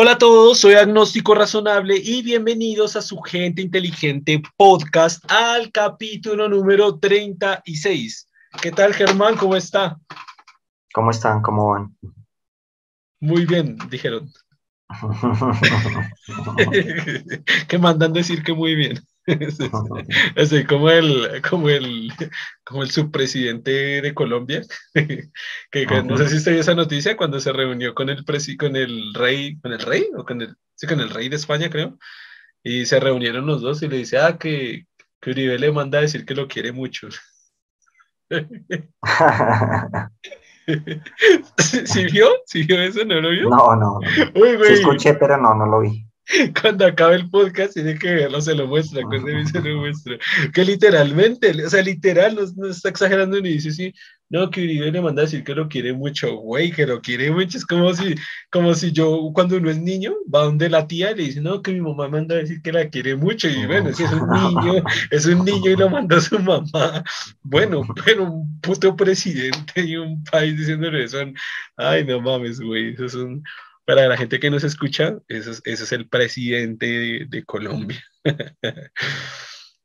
Hola a todos, soy Agnóstico Razonable y bienvenidos a su Gente Inteligente podcast al capítulo número 36. ¿Qué tal Germán? ¿Cómo está? ¿Cómo están? ¿Cómo van? Muy bien, dijeron. que mandan decir que muy bien. Así como el, como el, como el subpresidente de Colombia, que, no sé si usted vio esa noticia cuando se reunió con el con el rey, con el rey, o con el, sí, con el rey de España, creo, y se reunieron los dos y le dice, ah, que, que Uribe le manda a decir que lo quiere mucho. ¿Sí vio? ¿Sí vio eso? ¿No lo vio? No, no. no. Uy, sí escuché, pero no, no lo vi. cuando acabe el podcast tiene que verlo, se lo muestra, se lo muestra. Que literalmente, o sea, literal, no, está exagerando ni dice sí, no, que Uribe le manda a decir que lo quiere mucho, güey, que lo quiere mucho. Es como si, como si yo, cuando uno es niño, va donde la tía y le dice, no, que mi mamá manda a decir que la quiere mucho. Y bueno, si es un niño, es un niño y lo manda a su mamá. Bueno, pero un puto presidente y un país diciéndole eso, ay, no mames, güey, eso es un para la gente que nos escucha, ese es, el presidente de, Colombia.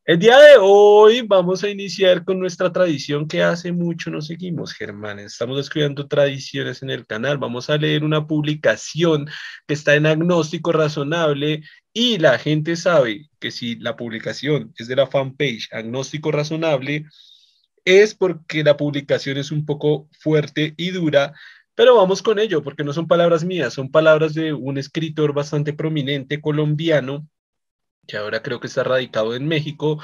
el día de hoy vamos a iniciar con nuestra tradición que hace mucho no seguimos, Germán. Estamos descubriendo tradiciones en el canal. Vamos a leer una publicación que está en agnóstico razonable y la gente sabe que si la publicación es de la fanpage agnóstico razonable, es porque la publicación es un poco fuerte y dura pero vamos con ello, porque no son palabras mías, son palabras de un escritor bastante prominente colombiano, que ahora creo que está radicado en México.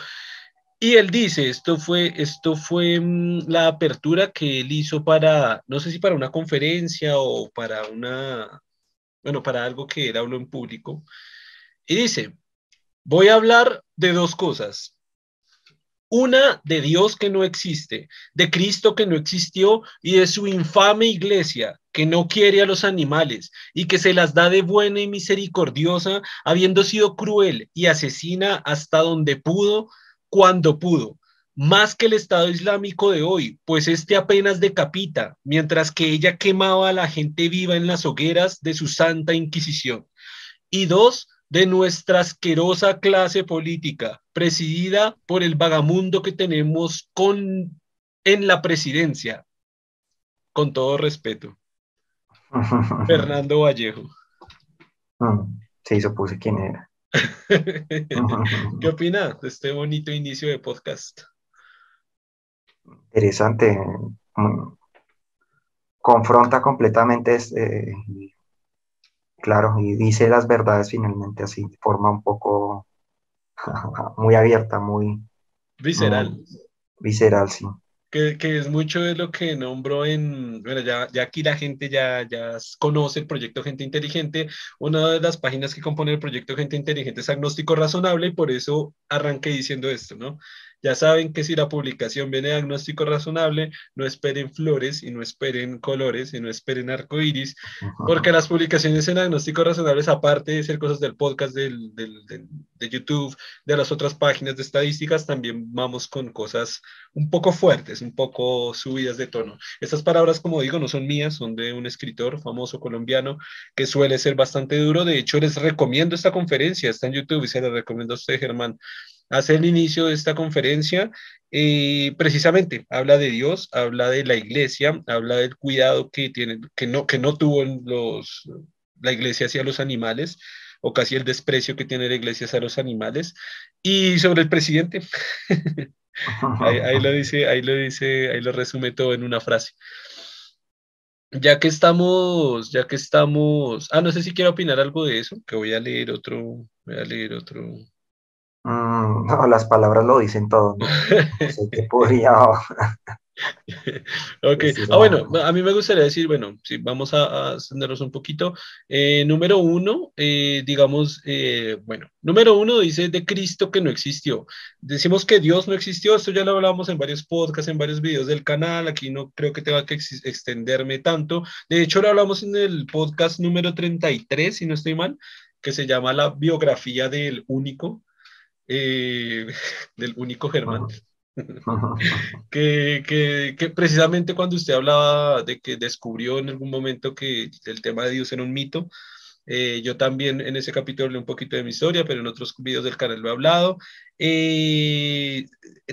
Y él dice, esto fue, esto fue mm, la apertura que él hizo para, no sé si para una conferencia o para una, bueno, para algo que él habló en público. Y dice, voy a hablar de dos cosas. Una de Dios que no existe, de Cristo que no existió y de su infame iglesia que no quiere a los animales y que se las da de buena y misericordiosa, habiendo sido cruel y asesina hasta donde pudo, cuando pudo, más que el Estado Islámico de hoy, pues este apenas decapita, mientras que ella quemaba a la gente viva en las hogueras de su santa Inquisición. Y dos, de nuestra asquerosa clase política, presidida por el vagamundo que tenemos con, en la presidencia. Con todo respeto. Fernando Vallejo. Sí, supuse quién era. ¿Qué opina de este bonito inicio de podcast? Interesante. Mm, confronta completamente este, Claro, y dice las verdades finalmente así, de forma un poco muy abierta, muy visceral. visceral, sí. Que, es mucho de lo que nombro en, bueno, ya, ya aquí la gente ya, ya conoce el proyecto Gente Inteligente. Una de las páginas que compone el proyecto Gente Inteligente es Agnóstico Razonable y por eso arranqué diciendo esto, ¿no? Ya saben que si la publicación viene de diagnóstico razonable, no esperen flores y no esperen colores y no esperen arcoíris, porque las publicaciones en diagnóstico razonables, aparte de ser cosas del podcast, del, del, de YouTube, de las otras páginas de estadísticas, también vamos con cosas un poco fuertes, un poco subidas de tono. Estas palabras, como digo, no son mías, son de un escritor famoso colombiano que suele ser bastante duro. De hecho, les recomiendo esta conferencia, está en YouTube y se la recomiendo a usted, Germán hace el inicio de esta conferencia, eh, precisamente habla de Dios, habla de la iglesia, habla del cuidado que, tiene, que, no, que no tuvo los, la iglesia hacia los animales, o casi el desprecio que tiene la iglesia hacia los animales, y sobre el presidente. ahí, lo dice, ahí lo dice, ahí lo resume todo en una frase. Ya que estamos, ya que estamos, ah, no sé si quiero opinar algo de eso, que voy a leer otro, voy a leer otro, Mm, no, las palabras lo dicen todo. ¿no? sé podría. ok, ah, bueno, a mí me gustaría decir, bueno, sí, vamos a, ascendernos un poquito. Eh, número uno, eh, digamos, eh, bueno, número uno dice de Cristo que no existió. Decimos que Dios no existió, esto ya lo hablamos en varios podcasts, en varios videos del canal, aquí no creo que tenga que extenderme tanto. De hecho, lo hablamos en el podcast número 33, si no estoy mal, que se llama La biografía del único. Eh, del único Germán. que, que, que, precisamente cuando usted hablaba de que descubrió en algún momento que el tema de Dios era un mito, Eh, yo también en ese capítulo hablé un poquito de mi historia, pero en otros videos del canal lo he hablado. Eh,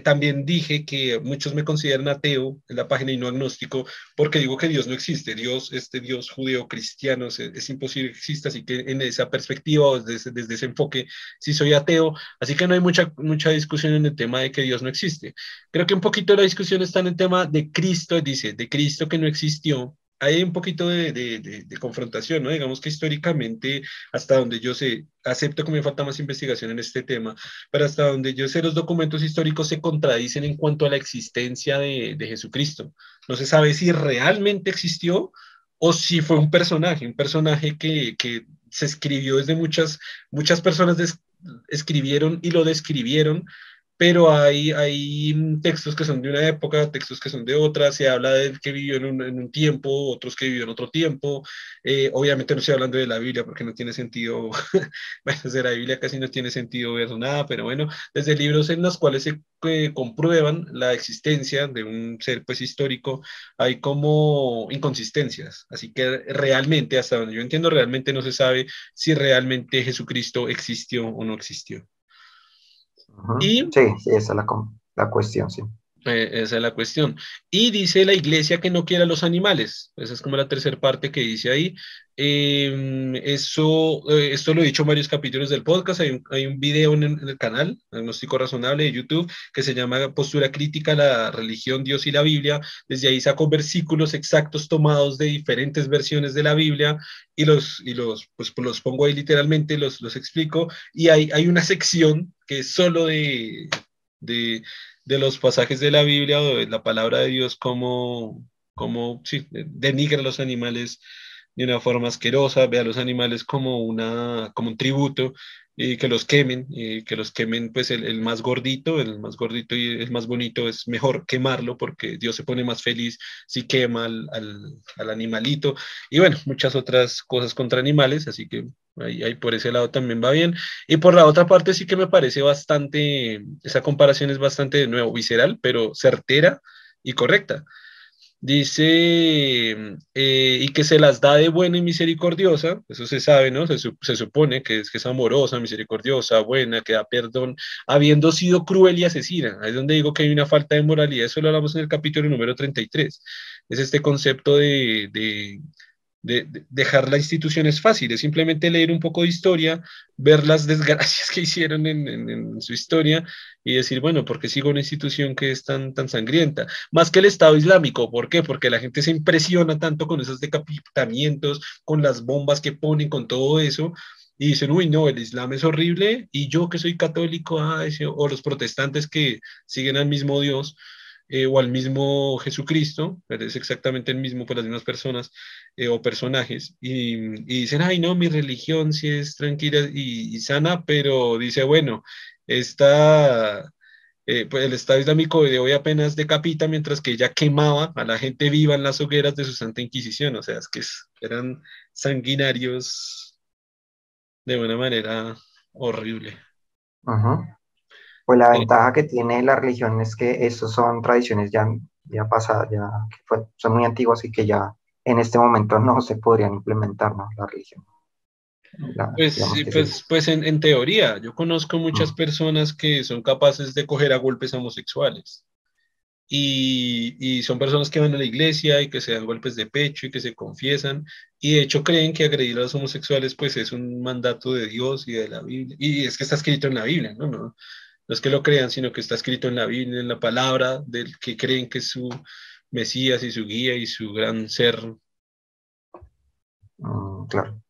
también dije que muchos me consideran ateo en la página y no agnóstico porque digo que Dios no existe. Dios, este Dios judeo-cristiano, es, imposible que exista, así que en esa perspectiva desde, ese enfoque sí soy ateo. Así que no hay mucha, mucha discusión en el tema de que Dios no existe. Creo que un poquito la discusión está en el tema de Cristo, dice, de Cristo que no existió hay un poquito de, de, de, confrontación, ¿no? Digamos que históricamente, hasta donde yo sé, acepto que me falta más investigación en este tema, pero hasta donde yo sé, los documentos históricos se contradicen en cuanto a la existencia de, Jesucristo. No se sabe si realmente existió o si fue un personaje, un personaje que, que se escribió desde muchas, muchas personas escribieron y lo describieron pero hay, hay textos que son de una época, textos que son de otra, se habla de que vivió en un, en un tiempo, otros que vivió en otro tiempo, eh, obviamente no estoy hablando de la Biblia porque no tiene sentido, bueno, desde la Biblia casi no tiene sentido ver nada, pero bueno, desde libros en los cuales se eh, comprueban la existencia de un ser pues histórico, hay como inconsistencias, así que realmente, hasta donde yo entiendo, realmente no se sabe si realmente Jesucristo existió o no existió y, sí, sí, esa es la, la cuestión, sí. Eh, esa es la cuestión. Y dice la iglesia que no quiere los animales. Esa es como la tercera parte que dice ahí. Em, eso, eh, esto lo he dicho en varios capítulos del podcast. Hay un, hay un video en, el canal, Agnóstico Razonable de YouTube, que se llama Postura Crítica a la Religión, Dios y la Biblia. Desde ahí saco versículos exactos tomados de diferentes versiones de la Biblia y los, y los, pues, los pongo ahí literalmente, los, los explico. Y hay, hay una sección que es solo de de los pasajes de la Biblia o de la palabra de Dios como, como sí, denigra a los animales de una forma asquerosa, ve a los animales como, una, como un tributo y que los quemen, y que los quemen pues el, el, más gordito, el más gordito y el más bonito es mejor quemarlo porque Dios se pone más feliz si quema al, al, al animalito y bueno, muchas otras cosas contra animales, así que ahí, ahí, por ese lado también va bien. Y por la otra parte sí que me parece bastante, esa comparación es bastante de nuevo visceral, pero certera y correcta Dice, eh, y que se las da de buena y misericordiosa, eso se sabe, ¿no? Se, se, supone que es, que es amorosa, misericordiosa, buena, que da perdón, habiendo sido cruel y asesina. Ahí es donde digo que hay una falta de moralidad, eso lo hablamos en el capítulo número 33. Es este concepto de, de de, dejar la institución es fácil, es simplemente leer un poco de historia, ver las desgracias que hicieron en, su historia y decir, bueno, ¿por qué sigo una institución que es tan, tan sangrienta? Más que el Estado Islámico, ¿por qué? Porque la gente se impresiona tanto con esos decapitamientos, con las bombas que ponen, con todo eso, y dicen, uy, no, el Islam es horrible, y yo que soy católico, ah, o los protestantes que siguen al mismo Dios, eh, o al mismo Jesucristo, es exactamente el mismo por las mismas personas eh, o personajes, y, dicen, ay, no, mi religión sí es tranquila y, sana, pero dice, bueno, está, eh, pues el Estado Islámico de hoy apenas decapita, mientras que ella quemaba a la gente viva en las hogueras de su Santa Inquisición, o sea, es que eran sanguinarios de una manera horrible. Ajá. Pues la ventaja que tiene la religión es que esas son tradiciones ya, ya pasadas, ya que son muy antiguas y que ya en este momento no se podrían implementar, ¿no? La religión. pues, pues, pues en, en, teoría, yo conozco muchas mm. personas que son capaces de coger a golpes homosexuales. Y, y, son personas que van a la iglesia y que se dan golpes de pecho y que se confiesan. Y de hecho creen que agredir a los homosexuales pues es un mandato de Dios y de la Biblia. Y es que está escrito en la Biblia, ¿no? no no es que lo crean, sino que está escrito en la Biblia, en la palabra del que creen que es su Mesías y su guía y su gran ser. Mm, claro.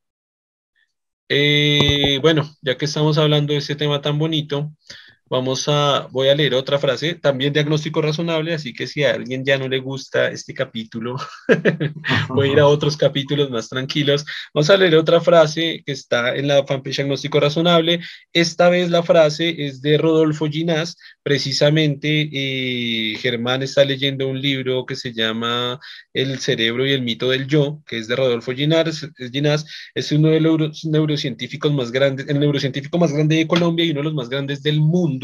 Eh, bueno, ya que estamos hablando de este tema tan bonito, Vamos a, voy a leer otra frase, también diagnóstico razonable, así que si a alguien ya no le gusta este capítulo, voy a ir a otros capítulos más tranquilos. Vamos a leer otra frase que está en la fanpage diagnóstico razonable. Esta vez la frase es de Rodolfo Ginás, precisamente eh, Germán está leyendo un libro que se llama El cerebro y el mito del yo, que es de Rodolfo Ginás, Ginás es uno de los neurocientíficos más grandes, el neurocientífico más grande de Colombia y uno de los más grandes del mundo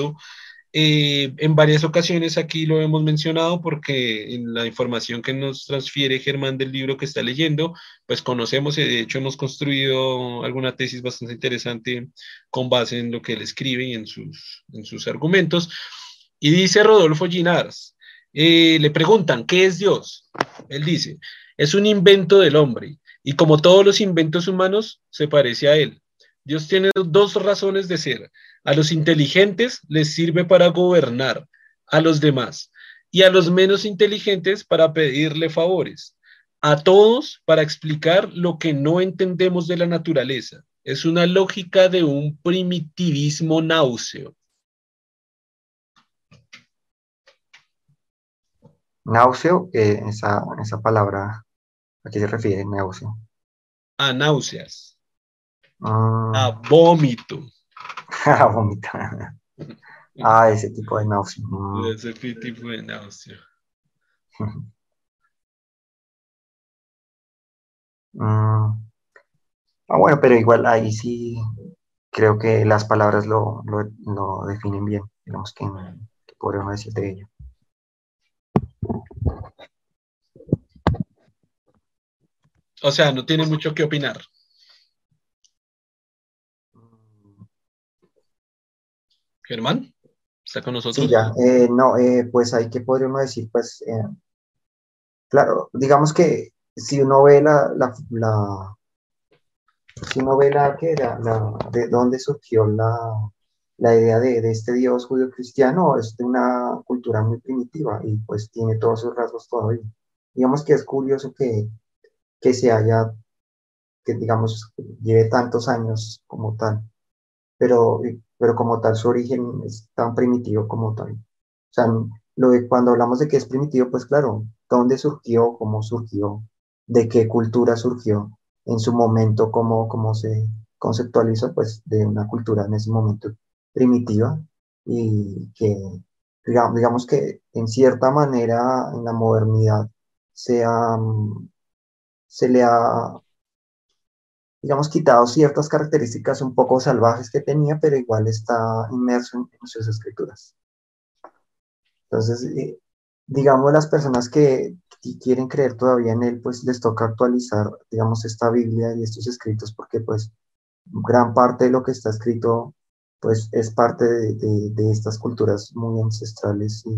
Eh, en varias ocasiones aquí lo hemos mencionado porque en la información que nos transfiere Germán del libro que está leyendo, pues conocemos y de hecho hemos construido alguna tesis bastante interesante con base en lo que él escribe y en sus, en sus argumentos. Y dice Rodolfo Ginars, eh, le preguntan, ¿qué es Dios? Él dice, es un invento del hombre y como todos los inventos humanos, se parece a él. Dios tiene dos razones de ser. A los inteligentes les sirve para gobernar a los demás y a los menos inteligentes para pedirle favores. A todos para explicar lo que no entendemos de la naturaleza. Es una lógica de un primitivismo náuseo. Náuseo, eh, esa, esa palabra, ¿a qué se refiere náuseo? A náuseas. Ah. A vómito. A vómito. Ah, ese tipo de náusea. Mm. Ese tipo de náusea. Mm. Ah, bueno, pero igual ahí sí creo que las palabras lo, lo, lo definen bien, digamos que, que podríamos decir de ello. O sea, no tiene mucho que opinar. Germán, ¿está con nosotros? Sí, ya. Eh, no, eh, pues ahí que podríamos decir, pues, eh, claro, digamos que si uno ve la, la, la si uno ve la, que era, la, de dónde surgió la, la idea de, de, este Dios judío cristiano, es de una cultura muy primitiva y pues tiene todos sus rasgos todavía. Digamos que es curioso que, que se haya, que digamos, lleve tantos años como tal, pero pero como tal su origen es tan primitivo como tal. O sea, lo de, cuando hablamos de que es primitivo, pues claro, ¿dónde surgió? ¿Cómo surgió? ¿De qué cultura surgió? En su momento, ¿cómo, cómo se conceptualizó? Pues de una cultura en ese momento primitiva y que, digamos, que en cierta manera en la modernidad se, ha, se le ha digamos, quitado ciertas características un poco salvajes que tenía, pero igual está inmerso en, sus escrituras. Entonces, eh, digamos, las personas que, quieren creer todavía en él, pues les toca actualizar, digamos, esta Biblia y estos escritos, porque pues gran parte de lo que está escrito, pues es parte de, de estas culturas muy ancestrales y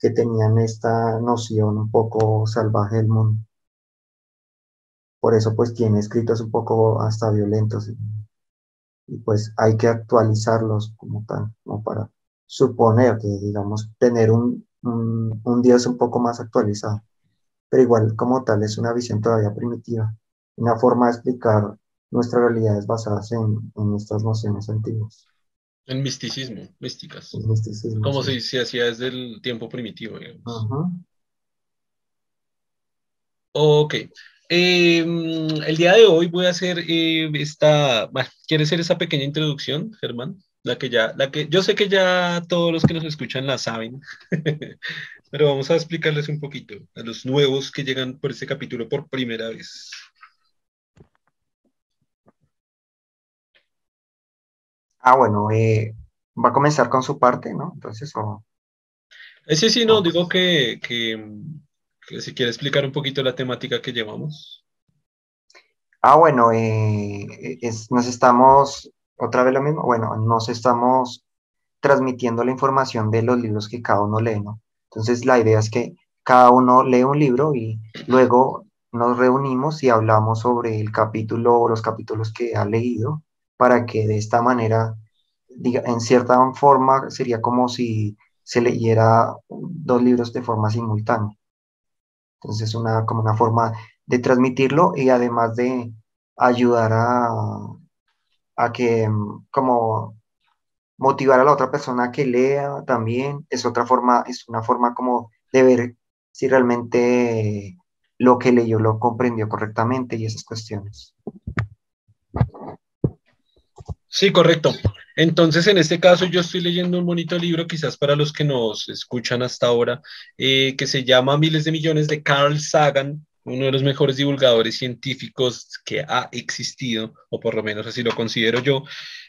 que tenían esta noción un poco salvaje del mundo. Por eso pues tiene escritos un poco hasta violentos y, pues hay que actualizarlos como tal, como para suponer que digamos tener un, un, Dios un poco más actualizado. Pero igual como tal es una visión todavía primitiva, una forma de explicar nuestras realidades basadas en, en nuestras nociones antiguas. En misticismo, místicas. misticismo, como se, hacía desde el tiempo primitivo. Ok, Em, el día de hoy voy a hacer eh, esta, bueno, ¿quieres hacer esa pequeña introducción, Germán? La que ya, la que yo sé que ya todos los que nos escuchan la saben, pero vamos a explicarles un poquito a los nuevos que llegan por este capítulo por primera vez. Ah, bueno, eh, va a comenzar con su parte, ¿no? Entonces, o... Ese sí, no, digo que, que si quiere explicar un poquito la temática que llevamos. Ah, bueno, eh, nos estamos, otra vez lo mismo, bueno, nos estamos transmitiendo la información de los libros que cada uno lee, ¿no? Entonces la idea es que cada uno lee un libro y luego nos reunimos y hablamos sobre el capítulo o los capítulos que ha leído para que de esta manera, diga, en cierta forma, sería como si se leyera dos libros de forma simultánea. Entonces, una, como una forma de transmitirlo y además de ayudar a, a que, mm, como motivar a la otra persona que lea también, es otra forma, es una forma como de ver si realmente lo que leyó lo comprendió correctamente y esas cuestiones. Sí, correcto. Entonces, en este caso, yo estoy leyendo un bonito libro, quizás para los que nos escuchan hasta ahora, eh, que se llama Miles de Millones de Carl Sagan, uno de los mejores divulgadores científicos que ha existido, o por lo menos así lo considero yo.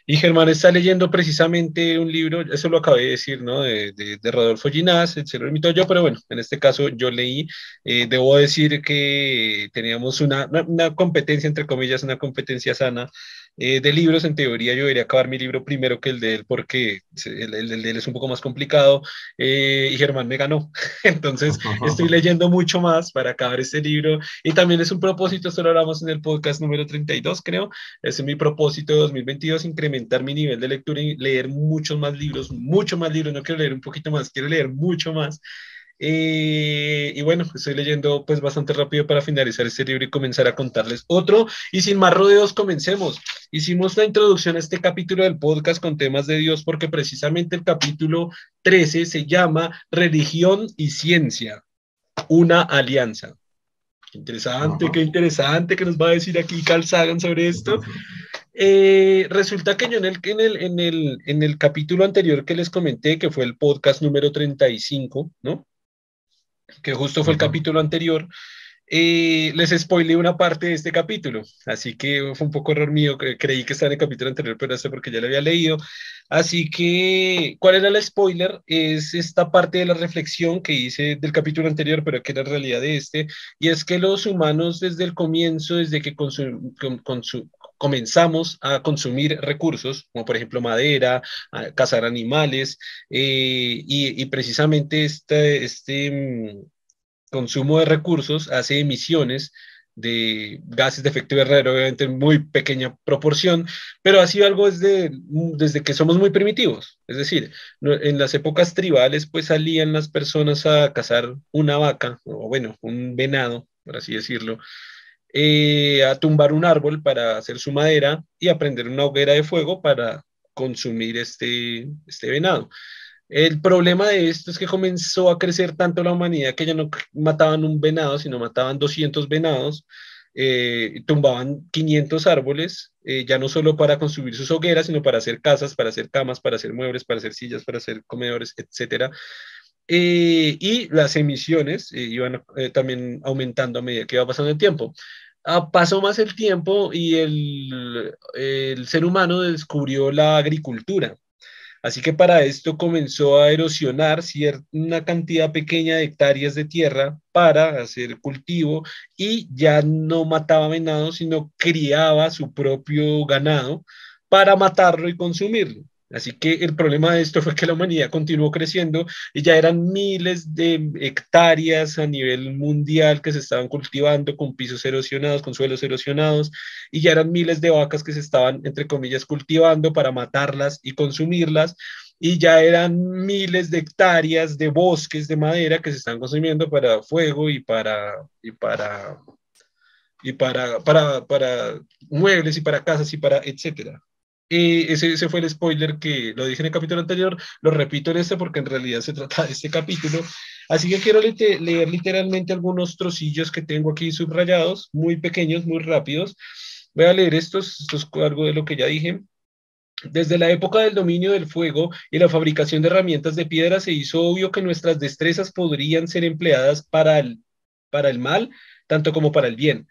Y Germán está leyendo precisamente un libro, eso lo acabé de decir, ¿no? De, de, Rodolfo Ginás, se lo invito yo, pero bueno, en este caso yo leí, eh, debo decir que teníamos una, competencia, entre comillas, una competencia sana eh, de libros, en teoría yo debería acabar mi libro primero que el de él porque el, el, de él es un poco más complicado eh, y Germán me ganó. Entonces estoy leyendo mucho más para acabar este libro y también es un propósito, esto lo hablamos en el podcast número 32 creo, es mi propósito de 2022 incrementar mi nivel de lectura y leer muchos más libros, mucho más libros, no quiero leer un poquito más, quiero leer mucho más eh, y bueno, estoy leyendo pues bastante rápido para finalizar este libro y comenzar a contarles otro. Y sin más rodeos, comencemos. Hicimos la introducción a este capítulo del podcast con temas de Dios porque precisamente el capítulo 13 se llama Religión y Ciencia, una alianza. Qué interesante, qué interesante que nos va a decir aquí Carl Sagan sobre esto. Eh, resulta que yo en el, en, el, en, el, en el capítulo anterior que les comenté, que fue el podcast número 35, ¿no? Que justo fue el capítulo anterior, eh, les spoilé una parte de este capítulo, así que fue un poco error mío, creí que estaba en el capítulo anterior, pero eso porque ya lo había leído. Así que, ¿cuál era el spoiler? Es esta parte de la reflexión que hice del capítulo anterior, pero que era realidad de este, y es que los humanos desde el comienzo, desde que comenzamos a consumir recursos, como por ejemplo madera, cazar animales, eh, y, precisamente este, este mm, consumo de recursos hace emisiones de gases de efecto invernadero, obviamente en muy pequeña proporción, pero ha sido algo desde, desde que somos muy primitivos. Es decir, en las épocas tribales, pues salían las personas a cazar una vaca, o bueno, un venado, por así decirlo, eh, a tumbar un árbol para hacer su madera y a prender una hoguera de fuego para consumir este, este venado. El problema de esto es que comenzó a crecer tanto la humanidad que ya no mataban un venado, sino mataban 200 venados, eh, tumbaban 500 árboles, eh, ya no solo para construir sus hogueras, sino para hacer casas, para hacer camas, para hacer muebles, para hacer sillas, para hacer comedores, etc. Eh, y las emisiones iban también aumentando a medida que iba pasando el tiempo. Ah, pasó más el tiempo y el, el ser humano descubrió la agricultura Así que para esto comenzó a erosionar una cantidad pequeña de hectáreas de tierra para hacer cultivo y ya no mataba venado, sino criaba su propio ganado para matarlo y consumirlo. Así que el problema de esto fue que la humanidad continuó creciendo y ya eran miles de hectáreas a nivel mundial que se estaban cultivando con pisos erosionados, con suelos erosionados, y ya eran miles de vacas que se estaban, entre comillas, cultivando para matarlas y consumirlas, y ya eran miles de hectáreas de bosques de madera que se están consumiendo para fuego y para, y para, y para, para, para muebles y para casas y para etcétera. Ese, ese, fue el spoiler que lo dije en el capítulo anterior, lo repito en este porque en realidad se trata de este capítulo. Así que quiero leer literalmente algunos trocillos que tengo aquí subrayados, muy pequeños, muy rápidos. Voy a leer estos, esto es algo de lo que ya dije. Desde la época del dominio del fuego y la fabricación de herramientas de piedra se hizo obvio que nuestras destrezas podrían ser empleadas para el, para el mal, tanto como para el bien.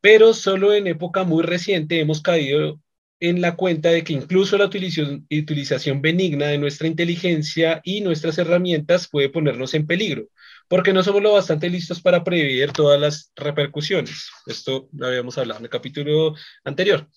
Pero solo en época muy reciente hemos caído en la cuenta de que incluso la utilización, benigna de nuestra inteligencia y nuestras herramientas puede ponernos en peligro, porque no somos lo bastante listos para prever todas las repercusiones. Esto lo habíamos hablado en el capítulo anterior.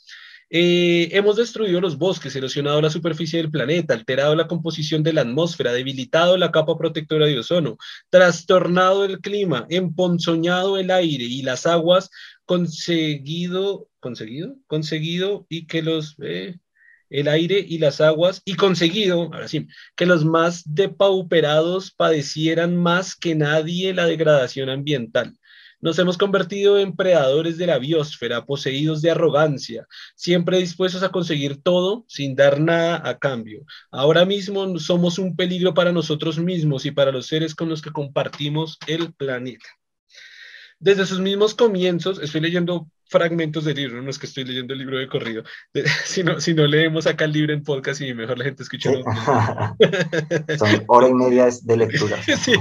Eh, hemos destruido los bosques, erosionado la superficie del planeta, alterado la composición de la atmósfera, debilitado la capa protectora de ozono, trastornado el clima, emponzoñado el aire y las aguas, conseguido, conseguido, conseguido y que los, eh, el aire y las aguas, y conseguido, ahora sí, que los más depauperados padecieran más que nadie la degradación ambiental. Nos hemos convertido en predadores de la biosfera, poseídos de arrogancia, siempre dispuestos a conseguir todo sin dar nada a cambio. Ahora mismo somos un peligro para nosotros mismos y para los seres con los que compartimos el planeta. Desde sus mismos comienzos, estoy leyendo fragmentos del libro, no es que estoy leyendo el libro de corrido, si, no, si, no, leemos acá el libro en podcast y mejor la gente escucha. Son hora y media de lectura. Sí,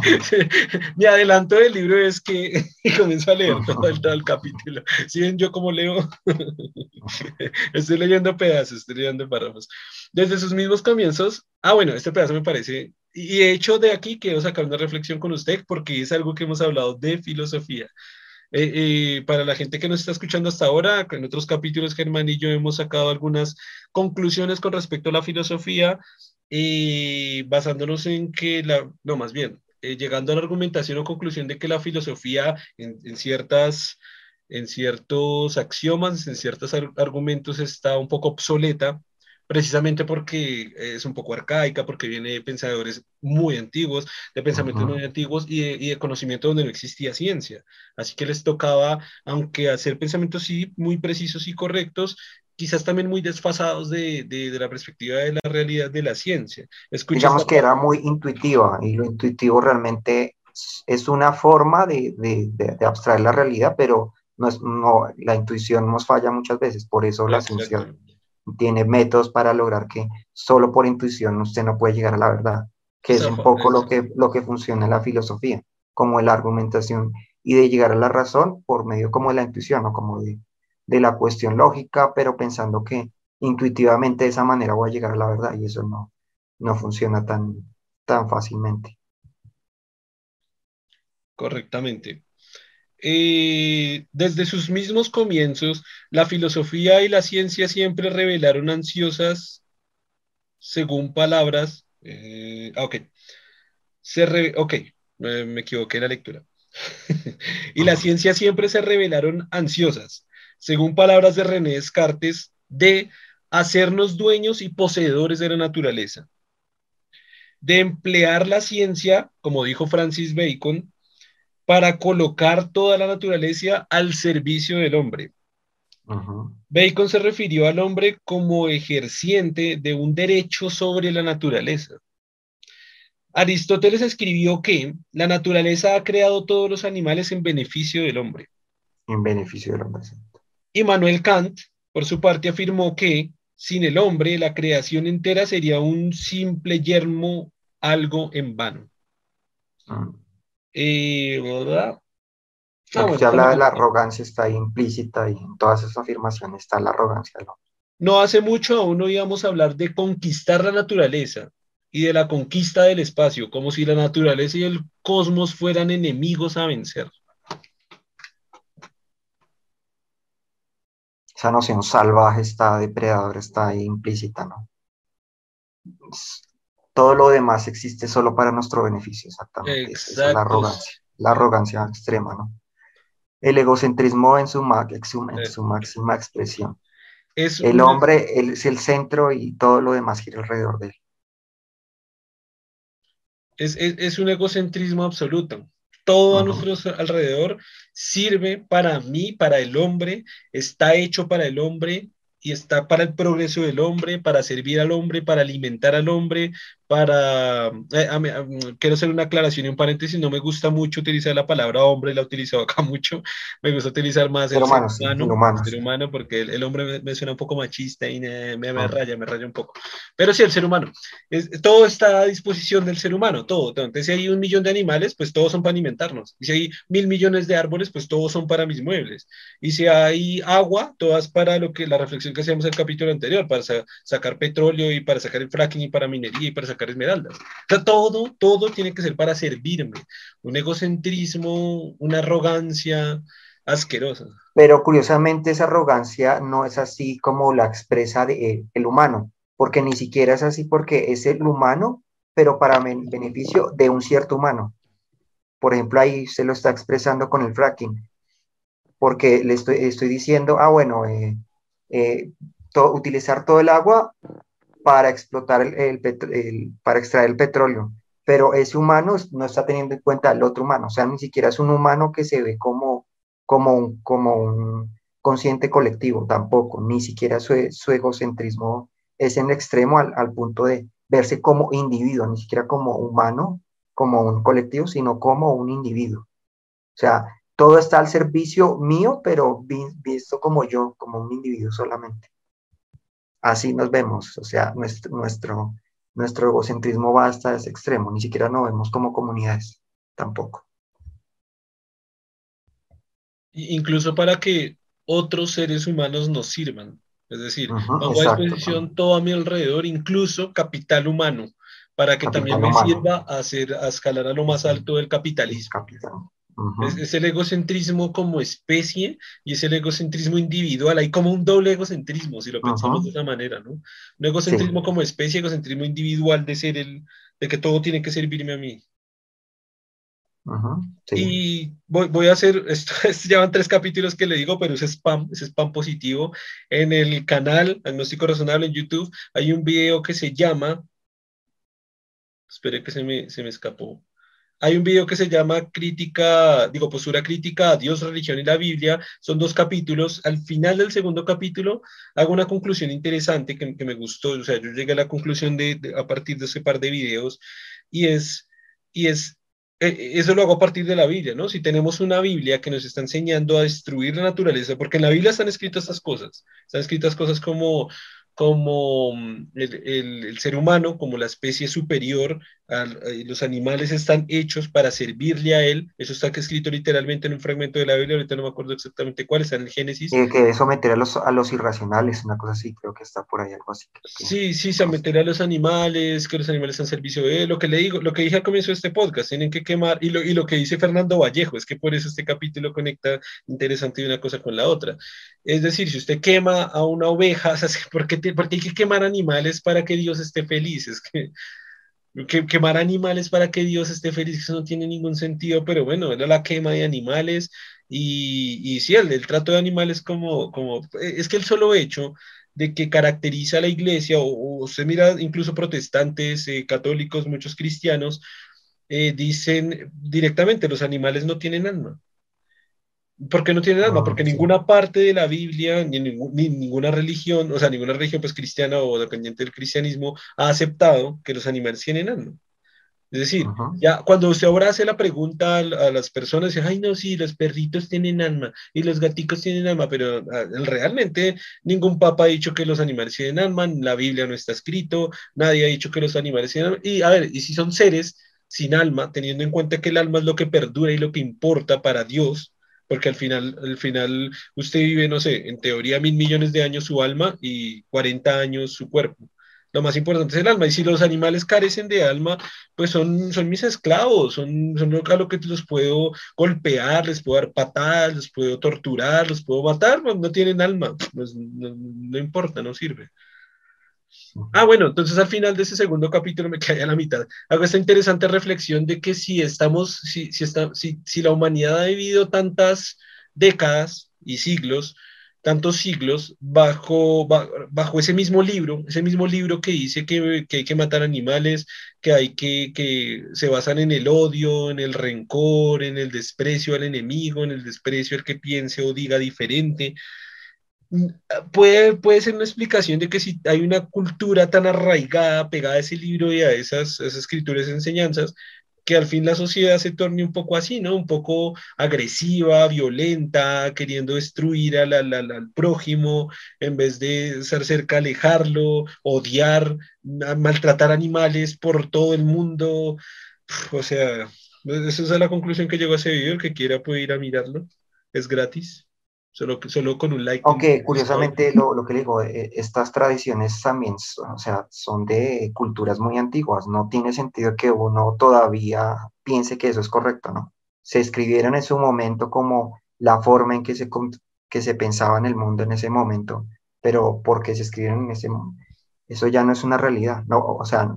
Mi adelanto del libro es que comienzo a leer todo el, todo el capítulo. Si ven yo como leo, estoy leyendo pedazos, estoy leyendo párrafos. Desde sus mismos comienzos, ah bueno, este pedazo me parece, y de hecho de aquí quiero sacar una reflexión con usted porque es algo que hemos hablado de filosofía. Eh, eh, para la gente que nos está escuchando hasta ahora, en otros capítulos Germán y yo hemos sacado algunas conclusiones con respecto a la filosofía, y basándonos en que la, no, más bien, eh, llegando a la argumentación o conclusión de que la filosofía en ciertas en ciertos axiomas, en ciertos argumentos está un poco obsoleta, precisamente porque es un poco arcaica, porque viene de pensadores muy antiguos, de pensamientos muy antiguos y de, y de, conocimiento donde no existía ciencia. Así que les tocaba, aunque hacer pensamientos sí muy precisos y correctos, quizás también muy desfasados de, de, de la perspectiva de la realidad de la ciencia. Digamos que era muy intuitiva y lo intuitivo realmente es una forma de, de abstraer la realidad, pero no es, no, la intuición nos falla muchas veces, por eso la ciencia tiene métodos para lograr que solo por intuición usted no puede llegar a la verdad, que es un poco lo que, lo que funciona en la filosofía, como la argumentación y de llegar a la razón por medio como de la intuición o como de, de la cuestión lógica, pero pensando que intuitivamente de esa manera voy a llegar a la verdad y eso no, no funciona tan, tan fácilmente. Correctamente. Eh, desde sus mismos comienzos, la filosofía y la ciencia siempre revelaron ansiosas, según palabras, eh, ah, ok, se ok, me equivoqué en la lectura. y la ciencia siempre se revelaron ansiosas, según palabras de René Descartes, de hacernos dueños y poseedores de la naturaleza, de emplear la ciencia, como dijo Francis Bacon, para colocar toda la naturaleza al servicio del hombre. Bacon se refirió al hombre como ejerciente de un derecho sobre la naturaleza. Aristóteles escribió que la naturaleza ha creado todos los animales en beneficio del hombre. En beneficio del hombre. Y Manuel Kant, por su parte, afirmó que sin el hombre la creación entera sería un simple yermo, algo en vano. Ah. Y, ¿verdad? Ah, bueno, habla de la arrogancia, está ahí implícita y en todas esas afirmaciones está la arrogancia. ¿no? no hace mucho aún oíamos hablar de conquistar la naturaleza y de la conquista del espacio, como si la naturaleza y el cosmos fueran enemigos a vencer. Esa noción salvaje está, depredadora está ahí implícita, ¿no? Todo lo demás existe solo para nuestro beneficio, exactamente. es la arrogancia, la arrogancia extrema, ¿no? El egocentrismo en su, en su máxima expresión. Es el hombre es el centro y todo lo demás gira alrededor de él. Es, es, es un egocentrismo absoluto. Todo a nuestro alrededor sirve para mí, para el hombre, está hecho para el hombre, y está para el progreso del hombre, para servir al hombre, para alimentar al hombre, para... Eh, quiero hacer una aclaración y un paréntesis, no me gusta mucho utilizar la palabra hombre, la he utilizado acá mucho, me gusta utilizar más el ser humano, ser humano, porque el, hombre me, suena un poco machista y me, me, ah. raya, me raya un poco. Pero sí, el ser humano, es, todo está a disposición del ser humano, todo. Entonces, si hay un millón de animales, pues todos son para alimentarnos. Y si hay mil millones de árboles, pues todos son para mis muebles. Y si hay agua, todas para lo que la reflexión que hacíamos en el capítulo anterior, para sacar petróleo y para sacar el fracking y para minería y para sacar esmeraldas. O sea, todo, todo tiene que ser para servirme. Un egocentrismo, una arrogancia asquerosa. Pero curiosamente esa arrogancia no es así como la expresa eh, el humano, porque ni siquiera es así porque es el humano, pero para beneficio de un cierto humano. Por ejemplo, ahí se lo está expresando con el fracking, porque le estoy, estoy diciendo, ah, bueno, eh, eh, utilizar todo el agua para explotar el, para extraer el petróleo, pero ese humano no está teniendo en cuenta al otro humano, o sea, ni siquiera es un humano que se ve como, como, un, como un consciente colectivo, tampoco, ni siquiera su, su egocentrismo es en extremo al, al punto de verse como individuo, ni siquiera como humano, como un colectivo, sino como un individuo. O sea, todo está al servicio mío, pero visto como yo, como un individuo solamente. Así nos vemos, o sea, nuestro, nuestro, nuestro egocentrismo va hasta ese extremo, ni siquiera nos vemos como comunidades, tampoco. Incluso para que otros seres humanos nos sirvan. Es decir, pongo a disposición todo a mi alrededor, incluso capital humano, para que también me sirva a, hacer, a escalar a lo más alto del capitalismo. Es, el egocentrismo como especie y es el egocentrismo individual. Hay como un doble egocentrismo, si lo pensamos de esa manera, ¿no? Un egocentrismo como especie, egocentrismo individual de ser el, de que todo tiene que servirme a mí. Y voy, voy, a hacer, esto, llevan tres capítulos que le digo, pero es spam, es spam positivo. En el canal Agnóstico Razonable en YouTube hay un video que se llama, espere que se me, se me escapó. Hay un video que se llama Crítica, digo, postura crítica a Dios, religión y la Biblia. Son dos capítulos. Al final del segundo capítulo hago una conclusión interesante que, me gustó. O sea, yo llegué a la conclusión de, a partir de ese par de videos y es, y es eh, eso lo hago a partir de la Biblia, ¿no? Si tenemos una Biblia que nos está enseñando a destruir la naturaleza, porque en la Biblia están escritas estas cosas, están escritas cosas como como mm, el, ser humano, como la especie superior, eh, los animales están hechos para servirle a él. Eso está escrito literalmente en un fragmento de la Biblia, ahorita no me acuerdo exactamente cuál, está en el Génesis. Eh, que someter a los, a los irracionales, una cosa así, creo que está por ahí algo así. Sí, sí, someter a los animales, que los animales están servicio de él. Lo que le digo, lo que dije al comienzo de este podcast, tienen que quemar, y lo, y lo que dice Fernando Vallejo, es que por eso este capítulo conecta interesante una cosa con la otra. Es decir, si usted quema a una oveja, ¿por qué, porque hay que quemar animales para que Dios esté feliz? Es que, quemar animales para que Dios esté feliz, eso no tiene ningún sentido, pero bueno, era la quema de animales y, y sí, el, trato de animales como, como, es que el solo hecho de que caracteriza a la iglesia, o, se mira incluso protestantes, eh, católicos, muchos cristianos, eh, dicen directamente, los animales no tienen alma. Porque no tienen alma, ah, porque ninguna parte de la Biblia, ni, ninguna religión, o sea, ninguna religión pues cristiana o dependiente del cristianismo ha aceptado que los animales tienen alma. Es decir, ya cuando usted ahora hace la pregunta a, las personas, dice, ay, no, sí, los perritos tienen alma y los gaticos tienen alma, pero ah, realmente ningún papa ha dicho que los animales tienen alma, la Biblia no está escrito, nadie ha dicho que los animales tienen alma. Y a ver, y si son seres sin alma, teniendo en cuenta que el alma es lo que perdura y lo que importa para Dios, porque al final, al final usted vive, no sé, en teoría mil millones de años su alma y 40 años su cuerpo. Lo más importante es el alma. Y si los animales carecen de alma, pues son, son mis esclavos, son, son lo que los puedo golpear, les puedo dar patadas, les puedo torturar, los puedo matar, no tienen alma, pues no, no importa, no sirve. Ah, bueno, entonces al final de ese segundo capítulo me quedé a la mitad. Hago esta interesante reflexión de que si estamos, si, si, está, si, si la humanidad ha vivido tantas décadas y siglos, tantos siglos, bajo, bajo ese mismo libro, ese mismo libro que dice que, que hay que matar animales, que hay que, que se basan en el odio, en el rencor, en el desprecio al enemigo, en el desprecio al que piense o diga diferente puede, puede ser una explicación de que si hay una cultura tan arraigada, pegada a ese libro y a esas, esas escrituras y enseñanzas, que al fin la sociedad se torne un poco así, ¿no? Un poco agresiva, violenta, queriendo destruir al, al, prójimo, en vez de ser cerca, alejarlo, odiar, maltratar animales por todo el mundo. O sea, esa es la conclusión que llegó a ese video. El que quiera puede ir a mirarlo. Es gratis. Solo, solo con un like. Aunque curiosamente lo, lo, que le digo, eh, estas tradiciones también o sea, son de culturas muy antiguas. No tiene sentido que uno todavía piense que eso es correcto, ¿no? Se escribieron en su momento como la forma en que se, que se pensaba en el mundo en ese momento, pero porque se escribieron en ese momento, eso ya no es una realidad, ¿no? O sea,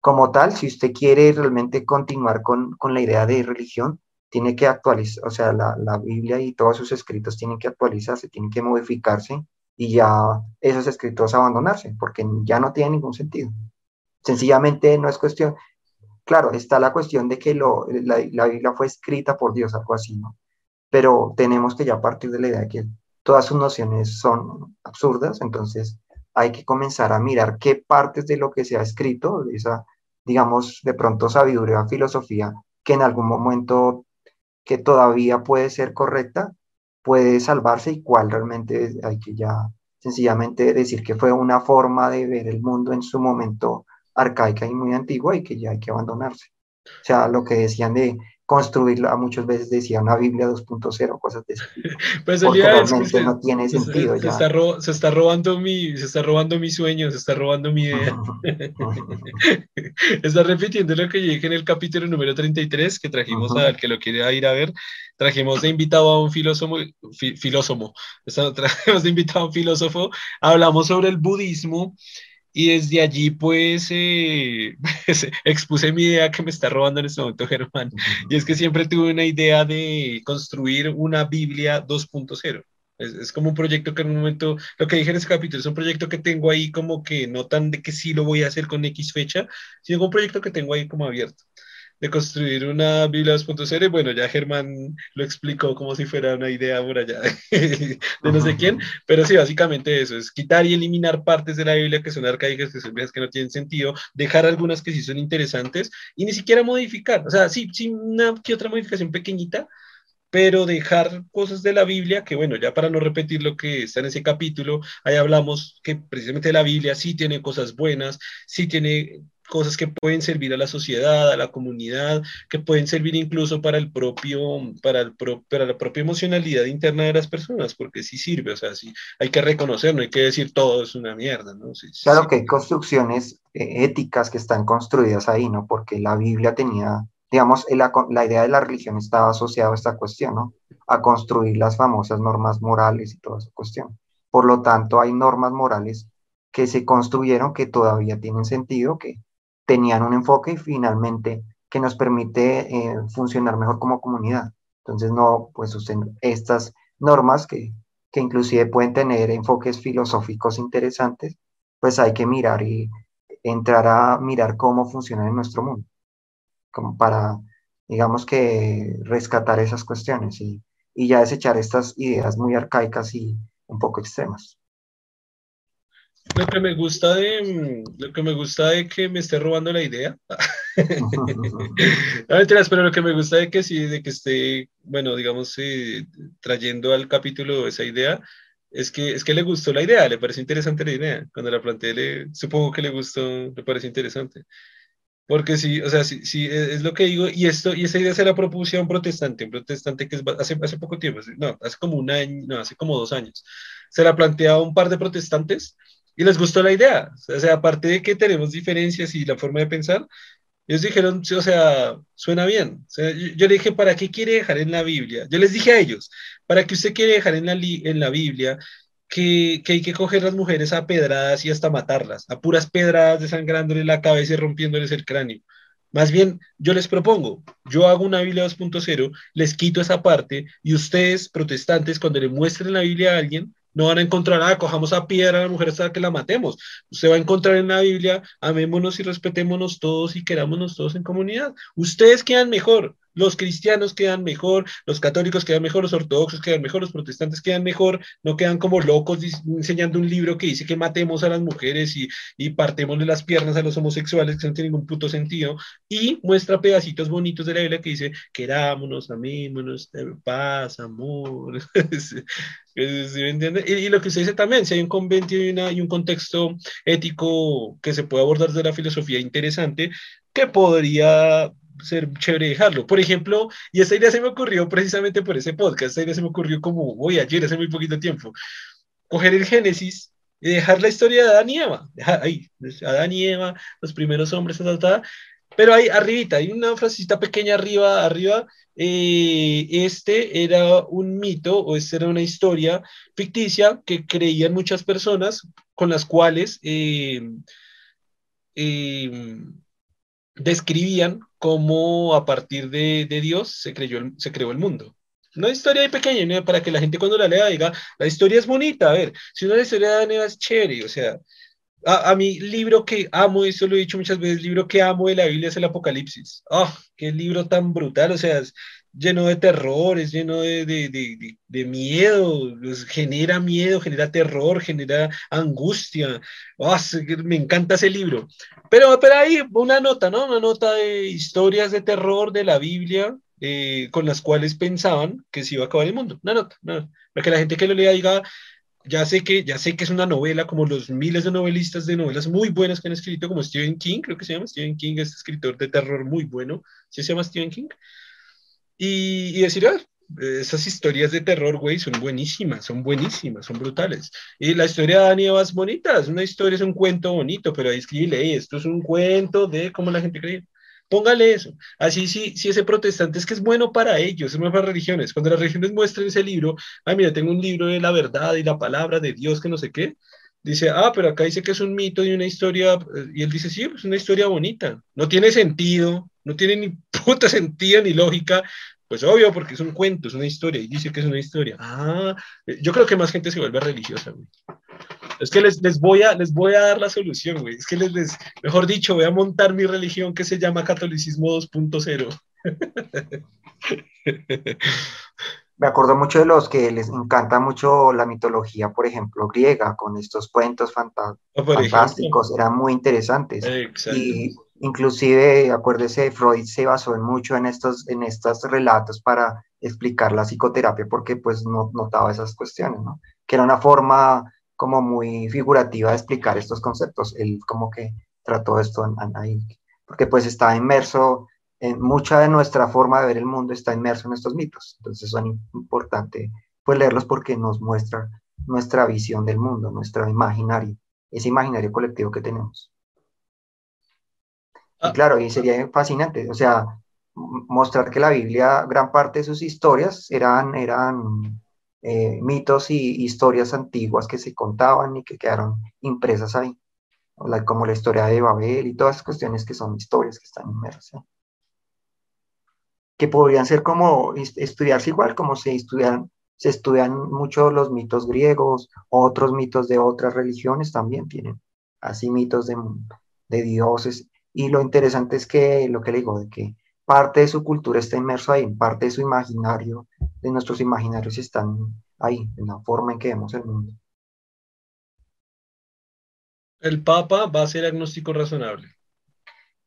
como tal, si usted quiere realmente continuar con, con la idea de religión, tiene que actualizar, o sea, la, la, Biblia y todos sus escritos tienen que actualizarse, tienen que modificarse y ya esos escritos abandonarse, porque ya no tiene ningún sentido. Sencillamente no es cuestión, claro, está la cuestión de que lo, la, la, Biblia fue escrita por Dios, algo así, ¿no? Pero tenemos que ya partir de la idea de que todas sus nociones son absurdas, entonces hay que comenzar a mirar qué partes de lo que se ha escrito, esa, digamos, de pronto sabiduría, filosofía, que en algún momento que todavía puede ser correcta, puede salvarse y cuál realmente hay que ya sencillamente decir que fue una forma de ver el mundo en su momento arcaica y muy antigua y que ya hay que abandonarse. O sea, lo que decían de construirla, muchas veces decía una Biblia 2.0, cosas de eso. Pues realmente se, no tiene sentido se, Está se, está robando mi, se está robando mi sueño, se está robando mi idea. está repitiendo lo que dije en el capítulo número 33 que trajimos al que lo quiera ir a ver. Trajimos de invitado a un filósofo, filósofo, trajimos de invitado a un filósofo, hablamos sobre el budismo y desde allí, pues, eh, expuse mi idea que me está robando en este momento Germán. Y es que siempre tuve una idea de construir una Biblia 2.0. Es, es, como un proyecto que en un momento, lo que dije en ese capítulo, es un proyecto que tengo ahí como que no tan de que sí lo voy a hacer con X fecha, sino un proyecto que tengo ahí como abierto de construir una Biblia 2.0. Y bueno, ya Germán lo explicó como si fuera una idea por allá de, no sé quién, pero sí, básicamente eso, es quitar y eliminar partes de la Biblia que son arcaicas, que son viejas, que no tienen sentido, dejar algunas que sí son interesantes y ni siquiera modificar, o sea, sí, sí, una que otra modificación pequeñita, pero dejar cosas de la Biblia, que bueno, ya para no repetir lo que está en ese capítulo, ahí hablamos que precisamente la Biblia sí tiene cosas buenas, sí tiene cosas que pueden servir a la sociedad, a la comunidad, que pueden servir incluso para el propio, para, el para la propia emocionalidad interna de las personas, porque sí sirve, o sea, sí, hay que reconocer, no hay que decir todo es una mierda, ¿no? claro que hay construcciones eh, éticas que están construidas ahí, ¿no? Porque la Biblia tenía, digamos, la, idea de la religión estaba asociada a esta cuestión, ¿no? A construir las famosas normas morales y toda esa cuestión. Por lo tanto, hay normas morales que se construyeron que todavía tienen sentido, que tenían un enfoque y finalmente que nos permite eh, funcionar mejor como comunidad. Entonces, no, pues estas normas que, que inclusive pueden tener enfoques filosóficos interesantes, pues hay que mirar y entrar a mirar cómo funcionan en nuestro mundo, como para, digamos que, rescatar esas cuestiones y, y ya desechar estas ideas muy arcaicas y un poco extremas. Lo que me gusta de mm, lo que me gusta de que me esté robando la idea. no mentiras, pero lo que me gusta de que sí, de que esté, bueno, digamos, eh, trayendo al capítulo esa idea, es que, es que le gustó la idea, le pareció interesante la idea. Cuando la planteé, le, supongo que le gustó, le pareció interesante. Porque sí, o sea, sí, sí, e, es lo que digo, y esto, y esa idea se la propuso a un protestante, un protestante que es hace, hace poco tiempo, no, hace como un año, no, hace como dos años. Se la plantea a un par de protestantes y les gustó la idea. O sea, aparte de que tenemos diferencias y la forma de pensar, ellos dijeron, o sea, suena bien. yo, le dije, ¿para qué quiere dejar en la Biblia? Yo les dije a ellos, ¿para qué usted quiere dejar en la, en la Biblia que, hay que coger las mujeres a pedradas y hasta matarlas, a puras pedradas desangrándole la cabeza y rompiéndoles el cráneo? Más bien, yo les propongo, yo hago una Biblia 2.0, les quito esa parte y ustedes, protestantes, cuando le muestren la Biblia a alguien, no van a encontrar, ah, cojamos a piedra a la mujer hasta que la matemos. Usted va a encontrar en la Biblia, amémonos y respetémonos todos y querámonos todos en comunidad. Ustedes quedan mejor los cristianos quedan mejor, los católicos quedan mejor, los ortodoxos quedan mejor, los protestantes quedan mejor, no quedan como locos enseñando un libro que dice que matemos a las mujeres y, y las piernas a los homosexuales, que no tiene ningún puto sentido, y muestra pedacitos bonitos de la Biblia que dice, querámonos, amémonos, paz, amor. ¿Sí me entiende? Y, lo que usted dice también, si hay un convento y, una, y un contexto ético que se puede abordar de la filosofía interesante, que podría ser chévere dejarlo. Por ejemplo, y esta idea se me ocurrió precisamente por ese podcast, esta idea se me ocurrió como hoy, ayer, hace muy poquito tiempo. Coger el Génesis y dejar la historia de Adán y Eva. Ahí, Adán y Eva, los primeros hombres, pero ahí arribita, hay una frasecita pequeña arriba, arriba, eh, este era un mito o esta era una historia ficticia que creían muchas personas con las cuales eh, eh, describían cómo a partir de, Dios se, creyó, se creó el mundo. Una historia pequeña, para que la gente cuando la lea diga, la historia es bonita, a ver, si una historia de es chévere, o sea, a, mi libro que amo, eso lo he dicho muchas veces, el libro que amo de la Biblia es el Apocalipsis. ¡Oh, qué libro tan brutal! O sea, lleno de terror, es lleno de, de, de, de miedo, pues, genera miedo, genera terror, genera angustia. Oh, me encanta ese libro. Pero, pero ahí una nota, ¿no? Una nota de historias de terror de la Biblia, eh, con las cuales pensaban que se iba a acabar el mundo. Una nota, una nota. Para que la gente que lo lea diga, ya sé que, ya sé que es una novela como los miles de novelistas de novelas muy buenas que han escrito, como Stephen King, creo que se llama Stephen King, es escritor de terror muy bueno, ¿sí se llama Stephen King? Y, decir, ah, esas historias de terror, güey, son buenísimas, son buenísimas, son brutales. Y la historia de Dani es bonita, es una historia, es un cuento bonito, pero ahí escribe, esto es un cuento de cómo la gente cree. Póngale eso. Así, si, si ese protestante es que es bueno para ellos, es bueno para religiones. Cuando las religiones muestran ese libro, ah, mira, tengo un libro de la verdad y la palabra de Dios, que no sé qué. Dice, ah, pero acá dice que es un mito y una historia. Y él dice, sí, pues una historia bonita. No tiene sentido, no tiene ni puta sentido ni lógica. Pues obvio, porque es un cuento, es una historia. Y dice que es una historia. Ah, yo creo que más gente se vuelve religiosa, güey. Es que les, les, voy a, les voy a dar la solución, güey. Es que les, les, mejor dicho, voy a montar mi religión que se llama Catolicismo 2.0. Me acuerdo mucho de los que les encanta mucho la mitología, por ejemplo, griega, con estos cuentos fantásticos, eran muy interesantes. Exacto. Y inclusive, acuérdese, Freud se basó en mucho en estos, en estos relatos para explicar la psicoterapia, porque pues no, notaba esas cuestiones, ¿no? Que era una forma como muy figurativa de explicar estos conceptos. Él como que trató esto ahí, porque pues está inmerso, en mucha de nuestra forma de ver el mundo está inmerso en estos mitos. Entonces son importante pues leerlos porque nos muestra nuestra visión del mundo, nuestro imaginario, ese imaginario colectivo que tenemos. Y ah. claro, y sería fascinante, o sea, mostrar que la Biblia, gran parte de sus historias eran, eran eh, mitos y historias antiguas que se contaban y que quedaron impresas ahí, como la historia de Babel y todas esas cuestiones que son historias que están inmersas. Que podrían ser como estudiarse igual, como se estudian, se estudian mucho los mitos griegos, otros mitos de otras religiones también tienen así mitos de, de dioses. Y lo interesante es que, lo que le digo, de que parte de su cultura está inmerso ahí, parte de su imaginario, de nuestros imaginarios están ahí, en la forma en que vemos el mundo. El Papa va a ser agnóstico razonable.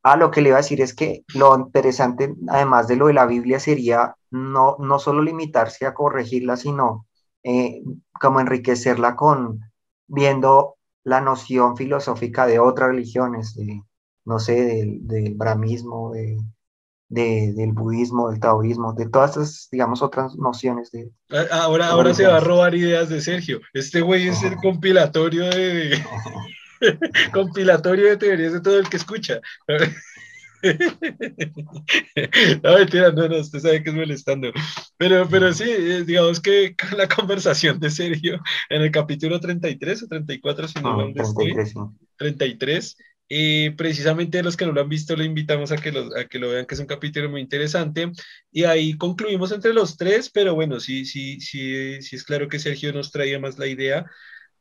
Ah, lo que le iba a decir es que lo interesante, además de lo de la Biblia, sería no, no solo limitarse a corregirla, sino eh, como enriquecerla con viendo la noción filosófica de otras religiones, de, no sé, del, del brahmismo, de, del budismo, del taoísmo, de todas estas, digamos, otras nociones de... Ahora, ahora se va a robar ideas de Sergio. Este güey es el compilatorio de... compilatorio de teorías de todo el que escucha. no, mentira, no, no, usted sabe que es molestando. Pero, pero sí, eh, digamos que con la conversación de Sergio en el capítulo 33 o 34, si no, no 33, 33 y precisamente los que no lo han visto, le invitamos a que, lo, a que lo vean, que es un capítulo muy interesante. Y ahí concluimos entre los tres, pero bueno, sí, sí, sí, sí es claro que Sergio nos traía más la idea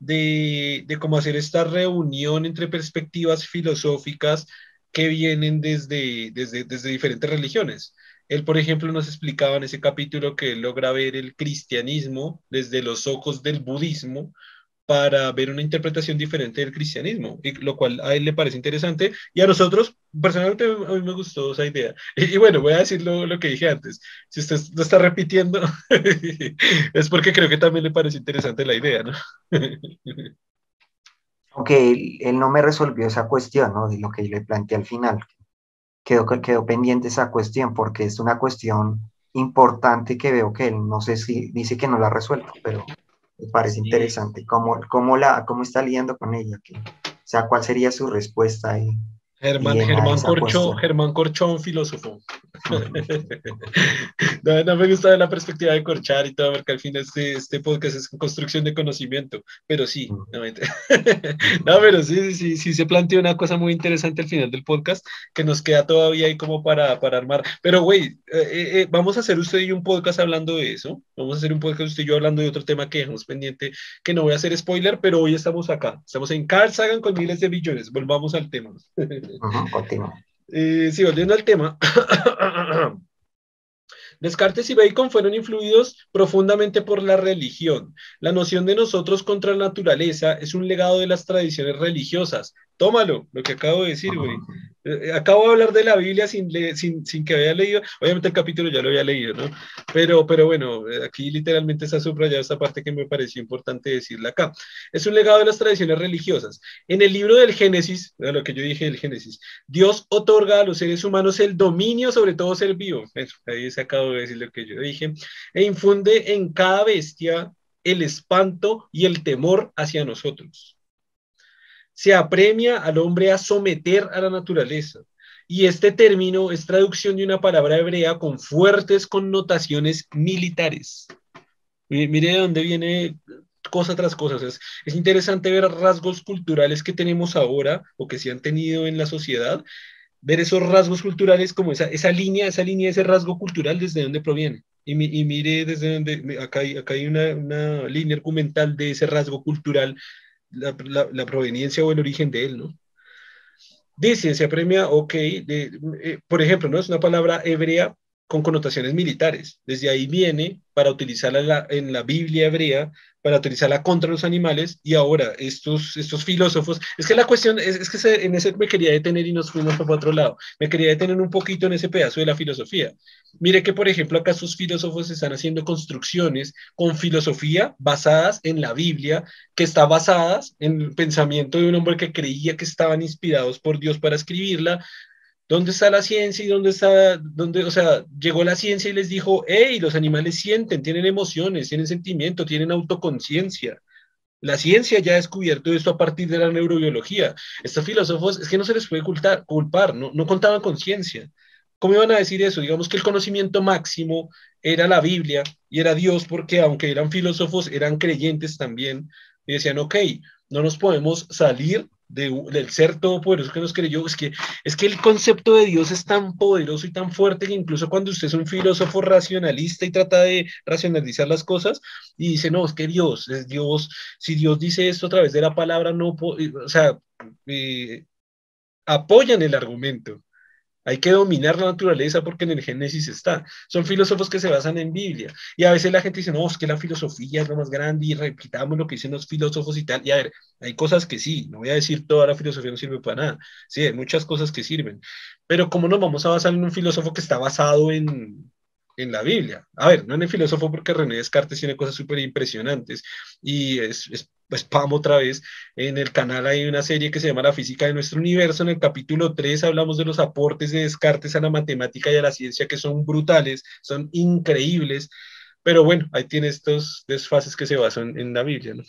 de, de cómo hacer esta reunión entre perspectivas filosóficas que vienen desde, desde, desde diferentes religiones. Él, por ejemplo, nos explicaba en ese capítulo que él logra ver el cristianismo desde los ojos del budismo, para ver una interpretación diferente del cristianismo, y lo cual a él le parece interesante y a nosotros, personalmente, a mí me gustó esa idea. Y, bueno, voy a decir lo, lo, que dije antes. Si usted lo está repitiendo, es porque creo que también le parece interesante la idea, ¿no? Aunque él, él, no me resolvió esa cuestión, ¿no? De lo que le planteé al final. Quedó, quedó pendiente esa cuestión porque es una cuestión importante que veo que él, no sé si dice que no la ha resuelto, pero me parece interesante cómo, cómo, la, cómo está lidiando con ella, que, o sea, cuál sería su respuesta ahí. Germán, Germán, Corchón, Germán Corchón, filósofo. no, no, me gusta la perspectiva de corchar y todo, porque al fin este, este podcast es construcción de conocimiento, pero sí, mm. no, no, pero sí, sí, sí se planteó una cosa muy interesante al final del podcast que nos queda todavía ahí como para, para armar. Pero, güey, eh, eh, eh, vamos a hacer usted y un podcast hablando de eso, vamos a hacer un podcast usted y yo hablando de otro tema que dejamos pendiente, que no voy a hacer spoiler, pero hoy estamos acá, estamos en Carl Sagan con miles de billones, volvamos al tema. Eh, sí, volviendo al tema. Descartes y Bacon fueron influidos profundamente por la religión. La noción de nosotros contra la naturaleza es un legado de las tradiciones religiosas. Tómalo, lo que acabo de decir, güey. Eh, acabo de hablar de la Biblia sin, sin, sin, que haya leído, obviamente el capítulo ya lo había leído, ¿no? Pero, pero bueno, eh, aquí literalmente está subrayada esta parte que me pareció importante decirla acá. Es un legado de las tradiciones religiosas. En el libro del Génesis, lo que yo dije del Génesis, Dios otorga a los seres humanos el dominio sobre todo ser vivo. Eso, ahí se acabo de decir lo que yo dije. E infunde en cada bestia el espanto y el temor hacia nosotros se apremia al hombre a someter a la naturaleza. Y este término es traducción de una palabra hebrea con fuertes connotaciones militares. Mire de dónde viene cosa tras cosa. Es, es, interesante ver rasgos culturales que tenemos ahora o que se han tenido en la sociedad, ver esos rasgos culturales como esa, esa línea, esa línea, ese rasgo cultural desde dónde proviene. Y, y mire desde dónde, acá hay, acá hay una, una, línea argumental de ese rasgo cultural la, proveniencia o el origen de él, ¿no? Dice, se apremia, ok, eh, por ejemplo, ¿no? Es una palabra hebrea con connotaciones militares. Desde ahí viene para utilizarla en la Biblia hebrea para utilizarla contra los animales y ahora estos, estos filósofos, es que la cuestión es, que en ese me quería detener y nos fuimos para otro lado, me quería detener un poquito en ese pedazo de la filosofía. Mire que, por ejemplo, acá sus filósofos están haciendo construcciones con filosofía basadas en la Biblia, que está basadas en el pensamiento de un hombre que creía que estaban inspirados por Dios para escribirla, ¿Dónde está la ciencia y dónde está, dónde, o sea, llegó la ciencia y les dijo, hey, los animales sienten, tienen emociones, tienen sentimiento, tienen autoconciencia. La ciencia ya ha descubierto esto a partir de la neurobiología. Estos filósofos es que no se les puede culpar, no, no contaban con ciencia. ¿Cómo iban a decir eso? Digamos que el conocimiento máximo era la Biblia y era Dios porque aunque eran filósofos, eran creyentes también. Y decían, ok, no nos podemos salir del ser todopoderoso que nos creyó, es que, es que el concepto de Dios es tan poderoso y tan fuerte que incluso cuando usted es un filósofo racionalista y trata de racionalizar las cosas y dice, no, es que Dios, es Dios, si Dios dice esto a través de la palabra, no, o sea, eh, apoyan el argumento. Hay que dominar la naturaleza porque en el Génesis está. Son filósofos que se basan en Biblia. Y a veces la gente dice, no, es que la filosofía es lo más grande y repitamos lo que dicen los filósofos y tal. Y a ver, hay cosas que sí, no voy a decir toda la filosofía no sirve para nada. Sí, hay muchas cosas que sirven. Pero ¿cómo nos vamos a basar en un filósofo que está basado en, en la Biblia. A ver, no en el filósofo porque René Descartes tiene cosas súper impresionantes y es, es spam pues, otra vez. En el canal hay una serie que se llama La física de nuestro universo. En el capítulo 3 hablamos de los aportes de Descartes a la matemática y a la ciencia que son brutales, son increíbles. Pero bueno, ahí tiene estos desfases que se basan en la Biblia, ¿no?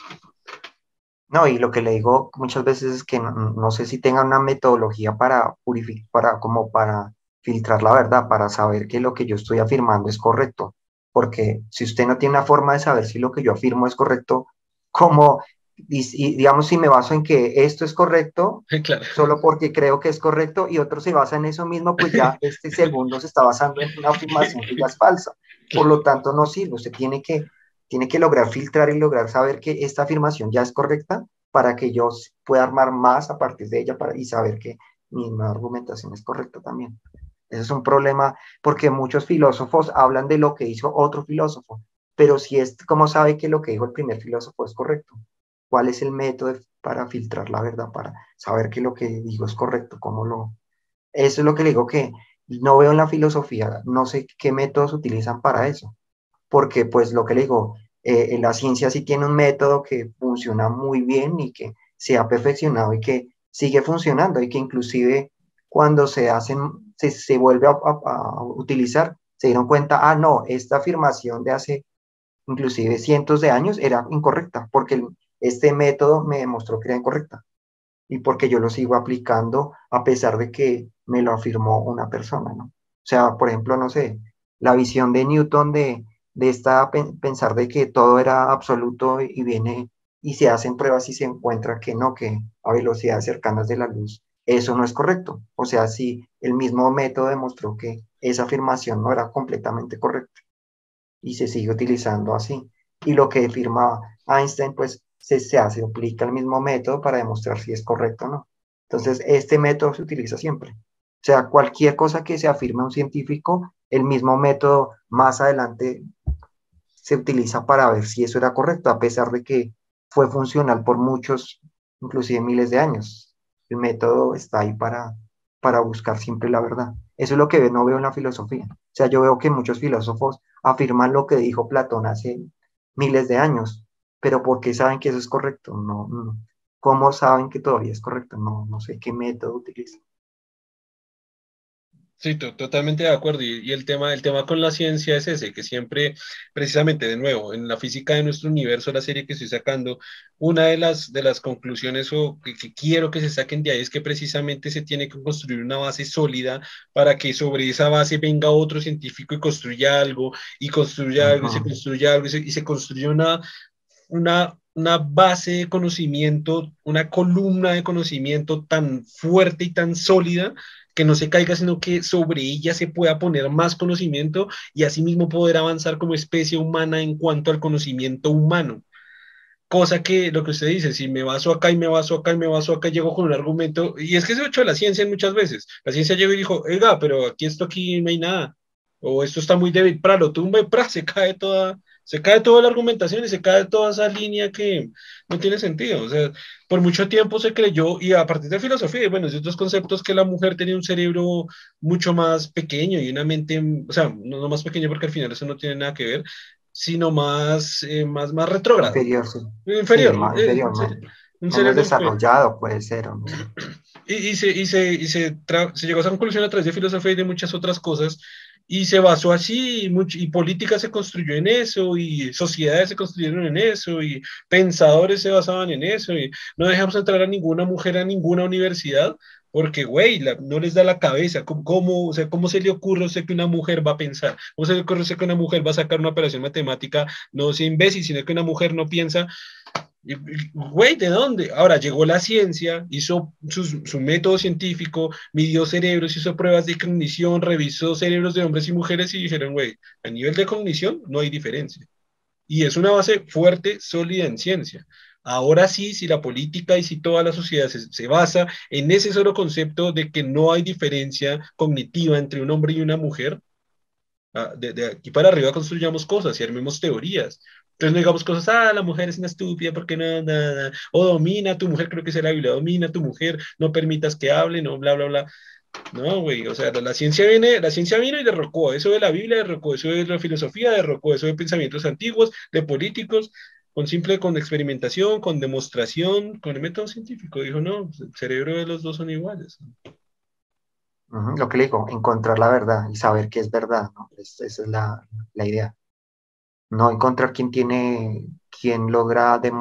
No, y lo que le digo muchas veces es que no, no sé si tenga una metodología para purificar, para como para filtrar la verdad, para saber que lo que yo estoy afirmando es correcto. Porque si usted no tiene una forma de saber si lo que yo afirmo es correcto, como, digamos, si me baso en que esto es correcto, solo porque creo que es correcto, y otro se basa en eso mismo, pues ya este segundo se está basando en una afirmación que ya es falsa. Por lo tanto, no sirve. Usted tiene que, tiene que lograr filtrar y lograr saber que esta afirmación ya es correcta para que yo pueda armar más a partir de ella para, y saber que mi argumentación es correcta también. Ese es un problema porque muchos filósofos hablan de lo que hizo otro filósofo, pero si es como sabe que lo que dijo el primer filósofo es correcto, ¿cuál es el método para filtrar la verdad, para saber que lo que digo es correcto? ¿Cómo lo...? Eso es lo que le digo que no veo en la filosofía, no sé qué métodos utilizan para eso, porque pues lo que le digo, eh, la ciencia sí tiene un método que funciona muy bien y que se ha perfeccionado y que sigue funcionando y que inclusive cuando se hacen, se, se vuelve a, utilizar, se dieron cuenta, ah, no, esta afirmación de hace inclusive cientos de años era incorrecta, porque este método me demostró que era incorrecta y porque yo lo sigo aplicando a pesar de que me lo afirmó una persona, ¿no? O sea, por ejemplo, no sé, la visión de Newton de, de esta pensar de que todo era absoluto y viene y se hacen pruebas y se encuentra que no, que a velocidades cercanas de la luz eso no es correcto. O sea, si el mismo método demostró que esa afirmación no era completamente correcta y se sigue utilizando así. Y lo que afirmaba Einstein, pues se, se hace, aplica el mismo método para demostrar si es correcto o no. Entonces, este método se utiliza siempre. O sea, cualquier cosa que se afirme un científico, el mismo método más adelante se utiliza para ver si eso era correcto, a pesar de que fue funcional por muchos, inclusive miles de años el método está ahí para, para buscar siempre la verdad. Eso es lo que no veo en la filosofía. O sea, yo veo que muchos filósofos afirman lo que dijo Platón hace miles de años, pero ¿por qué saben que eso es correcto? No, no. ¿Cómo saben que todavía es correcto? No, no sé qué método utilizan. Sí, totalmente de acuerdo. Y, el tema, el tema con la ciencia es ese, que siempre, precisamente, de nuevo, en la física de nuestro universo, la serie que estoy sacando, una de las, de las conclusiones o que, quiero que se saquen de ahí es que precisamente se tiene que construir una base sólida para que sobre esa base venga otro científico y construya algo, y construya algo, y se construya algo, y se, construya una, una, una base de conocimiento, una columna de conocimiento tan fuerte y tan sólida que no se caiga, sino que sobre ella se pueda poner más conocimiento y asimismo poder avanzar como especie humana en cuanto al conocimiento humano. Cosa que lo que usted dice, si me baso acá y me baso acá y me baso acá, llego con un argumento, y es que se ha hecho la ciencia muchas veces. La ciencia llegó y dijo, oiga, pero aquí esto aquí no hay nada, o esto está muy débil, para lo tumba y pra, se cae toda, se cae toda la argumentación y se cae toda esa línea que no tiene sentido. O sea, por mucho tiempo se creyó, y a partir de filosofía y bueno, de otros conceptos, que la mujer tenía un cerebro mucho más pequeño y una mente, o sea, no, más pequeño porque al final eso no tiene nada que ver, sino más, eh, más, más retrógrado. Inferior, sí. Inferior. más eh, Un cerebro desarrollado puede ser. Y, y, se, y, se, y se, se, llegó a esa conclusión a través de filosofía y de muchas otras cosas, y se basó así, y, política se construyó en eso, y sociedades se construyeron en eso, y pensadores se basaban en eso, y no dejamos entrar a ninguna mujer a ninguna universidad, porque, güey, no les da la cabeza. ¿Cómo, o sea, ¿Cómo se le ocurre a que una mujer va a pensar? ¿Cómo se le ocurre a que una mujer va a sacar una operación matemática? No sea imbécil, sino que una mujer no piensa Güey, ¿de dónde? Ahora llegó la ciencia, hizo su, método científico, midió cerebros, hizo pruebas de cognición, revisó cerebros de hombres y mujeres y dijeron, güey, a nivel de cognición no hay diferencia. Y es una base fuerte, sólida en ciencia. Ahora sí, si la política y si toda la sociedad se, basa en ese solo concepto de que no hay diferencia cognitiva entre un hombre y una mujer, ah, de, de, aquí para arriba construyamos cosas y armemos teorías. Entonces no digamos cosas, ah, la mujer es una estúpida porque no, nada, o domina a tu mujer, creo que es la Biblia, domina a tu mujer, no permitas que hable, no, bla, bla, bla. No, güey, o sea, la ciencia viene, la ciencia vino y derrocó, eso de la Biblia derrocó, eso de la filosofía derrocó, eso de pensamientos antiguos, de políticos, con simple, con experimentación, con demostración, con el método científico. Dijo, no, el cerebro de los dos son iguales. lo que le digo, encontrar la verdad y saber qué es verdad, ¿no? esa es la idea no encontrar quién tiene, quién logra de,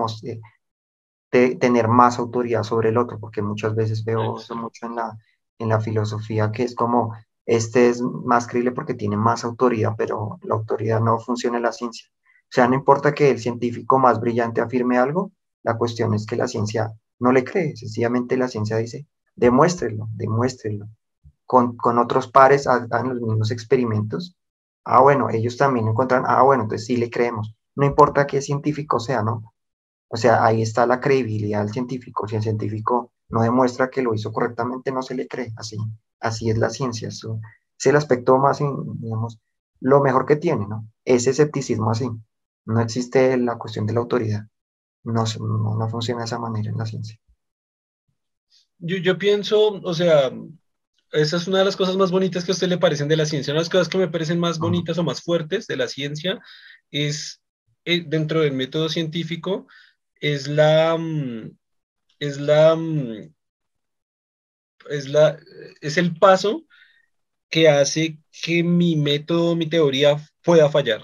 tener más autoridad sobre el otro, porque muchas veces veo eso mucho en la, en la filosofía, que es como, este es más creíble porque tiene más autoridad, pero la autoridad no funciona en la ciencia. O sea, no importa que el científico más brillante afirme algo, la cuestión es que la ciencia no le cree, sencillamente la ciencia dice, demuéstrelo, demuéstrelo. Con, con otros pares hagan los mismos experimentos Ah, bueno, ellos también encuentran, ah, bueno, entonces sí le creemos. No importa qué científico sea, ¿no? O sea, ahí está la credibilidad del científico. Si el científico no demuestra que lo hizo correctamente, no se le cree. Así, así es la ciencia. Es el aspecto más, digamos, lo mejor que tiene, ¿no? Ese escepticismo así. No existe la cuestión de la autoridad. No, no, no funciona de esa manera en la ciencia. Yo, yo pienso, o sea, esa es una de las cosas más bonitas que a usted le parecen de la ciencia. Una de las cosas que me parecen más bonitas o más fuertes de la ciencia es, eh, dentro del método científico, es la, mm, es la, mm, es la, es el paso que hace que mi método, mi teoría pueda fallar.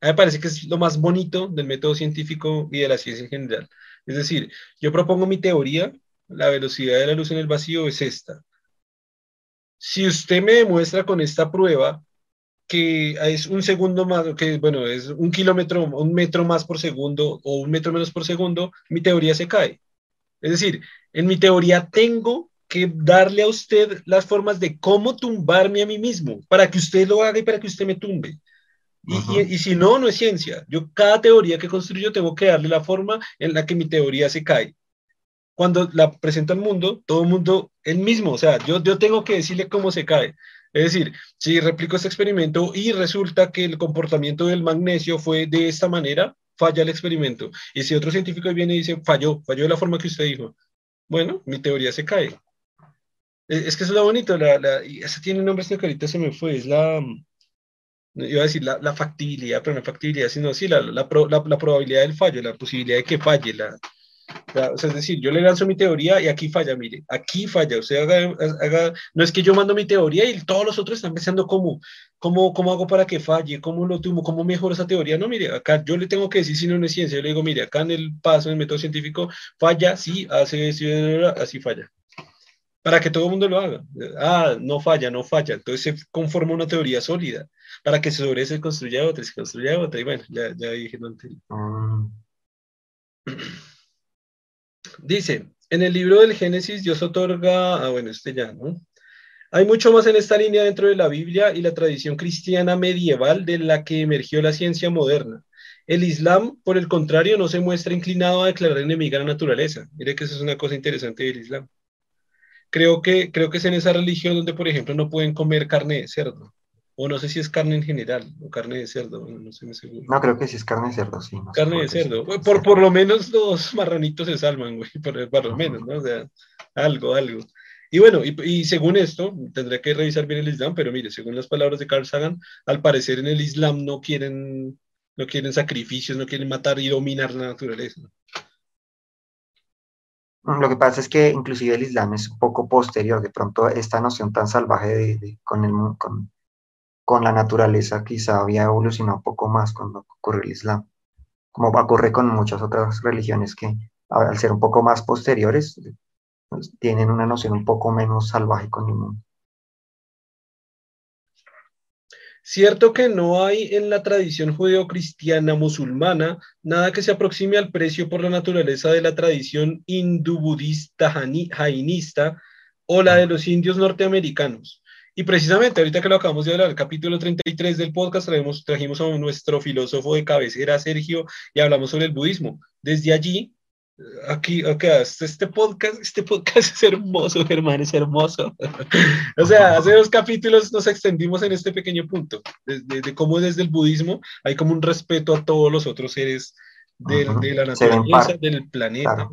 A mí me parece que es lo más bonito del método científico y de la ciencia en general. Es decir, yo propongo mi teoría, la velocidad de la luz en el vacío es esta si usted me demuestra con esta prueba que es un segundo más, que bueno, es un kilómetro, un metro más por segundo o un metro menos por segundo, mi teoría se cae. Es decir, en mi teoría tengo que darle a usted las formas de cómo tumbarme a mí mismo, para que usted lo haga y para que usted me tumbe. Y, y, si no, no es ciencia. Yo cada teoría que construyo tengo que darle la forma en la que mi teoría se cae cuando la presento al mundo, todo el mundo, el mismo, o sea, yo, yo tengo que decirle cómo se cae. Es decir, si replico este experimento y resulta que el comportamiento del magnesio fue de esta manera, falla el experimento. Y si otro científico viene y dice, falló, falló de la forma que usted dijo, bueno, mi teoría se cae. Es, que eso es lo bonito, la, la, esa tiene un nombre, que ahorita se me fue, es la, iba a decir la, la factibilidad, pero no factibilidad, sino sí, la, la, la, probabilidad del fallo, la posibilidad de que falle, la, o sea, es decir, yo le lanzo mi teoría y aquí falla, mire, aquí falla. Sea, haga, no es que yo mando mi teoría y todos los otros están pensando cómo, cómo, cómo hago para que falle, cómo lo tumo, cómo mejoro esa teoría. No, mire, acá yo le tengo que decir si no, es ciencia. Yo le digo, mire, acá en el paso, en el método científico, falla, sí, hace, así falla. Para que todo el mundo lo haga. Ah, no falla, no falla. Entonces se conforma una teoría sólida. Para que sobre eso se construya otra, se construya otra. Y bueno, ya, ya dije no. Dice, en el libro del Génesis Dios otorga, ah bueno, este ya, ¿no? Hay mucho más en esta línea dentro de la Biblia y la tradición cristiana medieval de la que emergió la ciencia moderna. El Islam, por el contrario, no se muestra inclinado a declarar enemiga la naturaleza. Mire que eso es una cosa interesante del Islam. Creo que, creo que es en esa religión donde, por ejemplo, no pueden comer carne de cerdo. O no sé si es carne en general, o carne de cerdo, no sé, me seguro. No, creo que sí es carne de cerdo, sí. carne de cerdo. Por, por lo menos los marranitos se salvan, güey, por, lo menos, ¿no? O sea, algo, algo. Y bueno, y, según esto, tendré que revisar bien el Islam, pero mire, según las palabras de Carl Sagan, al parecer en el Islam no quieren, no quieren sacrificios, no quieren matar y dominar la naturaleza. Lo que pasa es que inclusive el Islam es un poco posterior, de pronto esta noción tan salvaje de, con, el, con, con la naturaleza quizá había evolucionado un poco más cuando ocurrió el Islam, como ocurre con muchas otras religiones que al ser un poco más posteriores pues, tienen una noción un poco menos salvaje con el mundo. Cierto que no hay en la tradición judeocristiana musulmana nada que se aproxime al precio por la naturaleza de la tradición hindú-budista jainista o la de los indios norteamericanos. Y precisamente, ahorita que lo acabamos de hablar, el capítulo 33 del podcast, traemos, trajimos a nuestro filósofo de cabecera, Sergio, y hablamos sobre el budismo. Desde allí, aquí, okay, este podcast, este podcast es hermoso, Germán, es hermoso. o sea, hace dos capítulos nos extendimos en este pequeño punto, de, cómo desde el budismo hay como un respeto a todos los otros seres de, la naturaleza, del planeta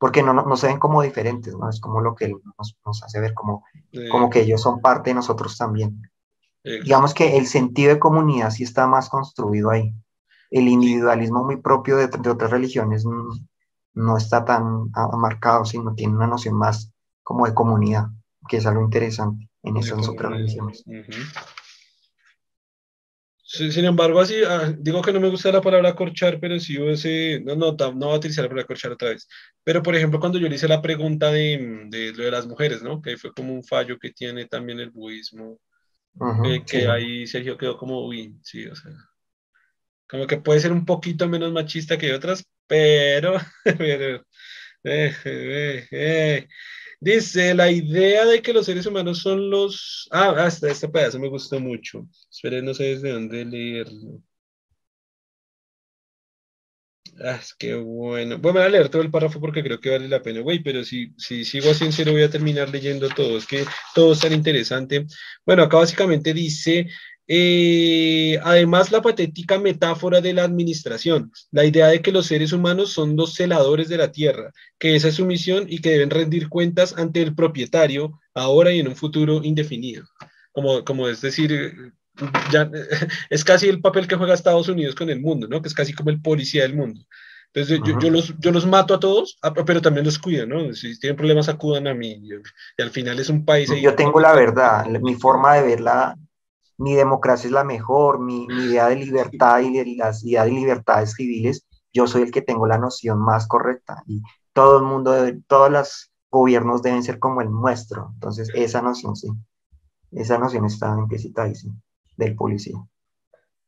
porque no, no, se ven como diferentes, ¿no? Es como lo que nos, nos hace ver como, como que ellos son parte de nosotros también. Digamos que el sentido de comunidad sí está más construido ahí. El individualismo muy propio de, de otras religiones no, está tan marcado, sino tiene una noción más como de comunidad, que es algo interesante en esas otras religiones. Sin embargo, así, ah, digo que no me gusta la palabra corchar, pero sí ese, no, no, no voy a utilizar la palabra corchar otra vez. Pero, por ejemplo, cuando yo le hice la pregunta de, de lo de las mujeres, ¿no? Que fue como un fallo que tiene también el budismo, que, ahí Sergio quedó como, uy, sí, o sea, como que puede ser un poquito menos machista que otras, pero, pero eh, eh, eh, Dice, la idea de que los seres humanos son los... Ah, hasta este pedazo me gustó mucho. Esperen, no sé desde dónde leerlo. Ah, que bueno. Bueno, voy a leer todo el párrafo porque creo que vale la pena, güey, pero si, si sigo así en voy a terminar leyendo todo. Es que todo es tan interesante. Bueno, acá básicamente dice, eh, además, la patética metáfora de la administración, la idea de que los seres humanos son los celadores de la tierra, que esa es su misión y que deben rendir cuentas ante el propietario ahora y en un futuro indefinido. Como, como es decir, ya, es casi el papel que juega Estados Unidos con el mundo, ¿no? Que es casi como el policía del mundo. Entonces yo, yo, los, yo los mato a todos, ah, pero también los cuido, ¿no? Si tienen problemas acudan a mí. Y, al final es un país... Yo tengo la verdad, mi forma de verla mi democracia es la mejor, mi, idea de libertad y de las ideas de libertades civiles, yo soy el que tengo la noción más correcta y todo el mundo, todos los gobiernos deben ser como el nuestro. Entonces, esa noción sí, esa noción está implícita ahí, sí, del policía.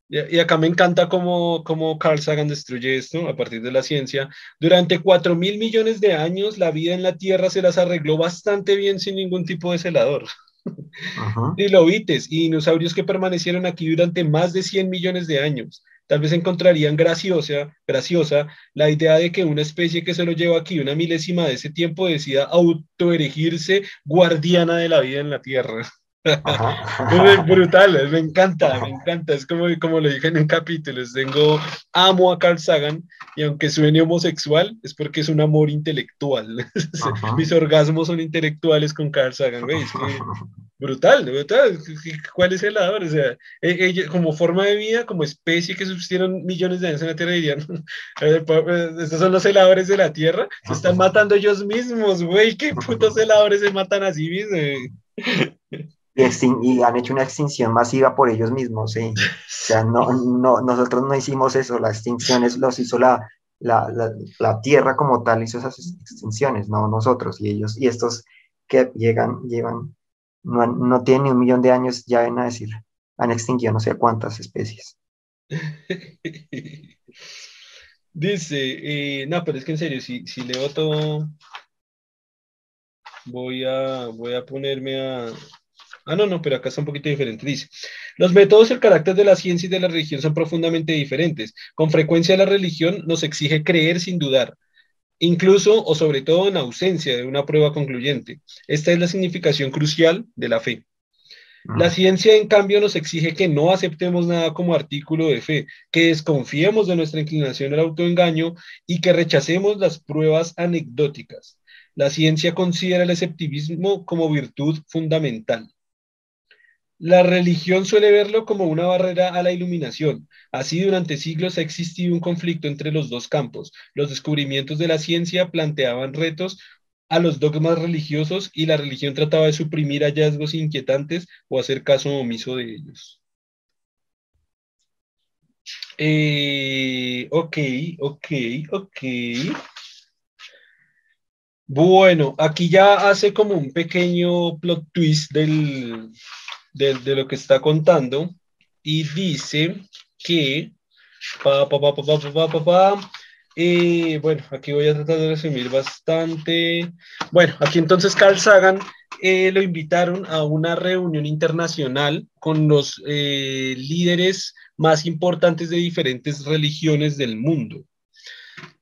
Y acá me encanta cómo, cómo Carl Sagan destruye esto a partir de la ciencia. Durante 4 mil millones de años, la vida en la Tierra se las arregló bastante bien sin ningún tipo de celador. Trilobites y dinosaurios que permanecieron aquí durante más de 100 millones de años. Tal vez encontrarían graciosa, graciosa la idea de que una especie que se lo lleva aquí una milésima de ese tiempo decida autoerigirse guardiana de la vida en la Tierra. brutal, me encanta, me encanta. Es como, como lo dije en un capítulo, tengo, amo a Carl Sagan y aunque suene homosexual, es porque es un amor intelectual. Mis orgasmos son intelectuales con Carl Sagan, brutal, brutal. ¿Cuál es el lado? O sea, e, como forma de vida, como especie que subsistieron millones de años en la Tierra, dirían, estos son los heladores de la Tierra, se están matando ellos mismos, güey, qué putos heladores se matan así mismos. Y, han hecho una extinción masiva por ellos mismos, ¿sí? O sea, no, no, nosotros no hicimos eso, la extinción es, los hizo la, la, la, Tierra como tal, hizo esas extinciones, no nosotros, y ellos, y estos que llegan, llevan, no, no tienen ni un millón de años, ya ven a decir, han extinguido no sé cuántas especies. Dice, eh, no, pero es que en serio, si, si leo todo, voy a, voy a ponerme a, Ah, no, no, pero acá está un poquito diferente. Dice, los métodos y el carácter de la ciencia y de la religión son profundamente diferentes. Con frecuencia la religión nos exige creer sin dudar, incluso o sobre todo en ausencia de una prueba concluyente. Esta es la significación crucial de la fe. La ciencia, en cambio, nos exige que no aceptemos nada como artículo de fe, que desconfiemos de nuestra inclinación al autoengaño y que rechacemos las pruebas anecdóticas. La ciencia considera el escepticismo como virtud fundamental. La religión suele verlo como una barrera a la iluminación. Así, durante siglos ha existido un conflicto entre los dos campos. Los descubrimientos de la ciencia planteaban retos a los dogmas religiosos y la religión trataba de suprimir hallazgos inquietantes o hacer caso omiso de ellos. Eh, ok, ok, ok. Bueno, aquí ya hace como un pequeño plot twist del, de, lo que está contando y dice que, eh, bueno, aquí voy a tratar de resumir bastante. Bueno, aquí entonces Carl Sagan eh, lo invitaron a una reunión internacional con los eh, líderes más importantes de diferentes religiones del mundo.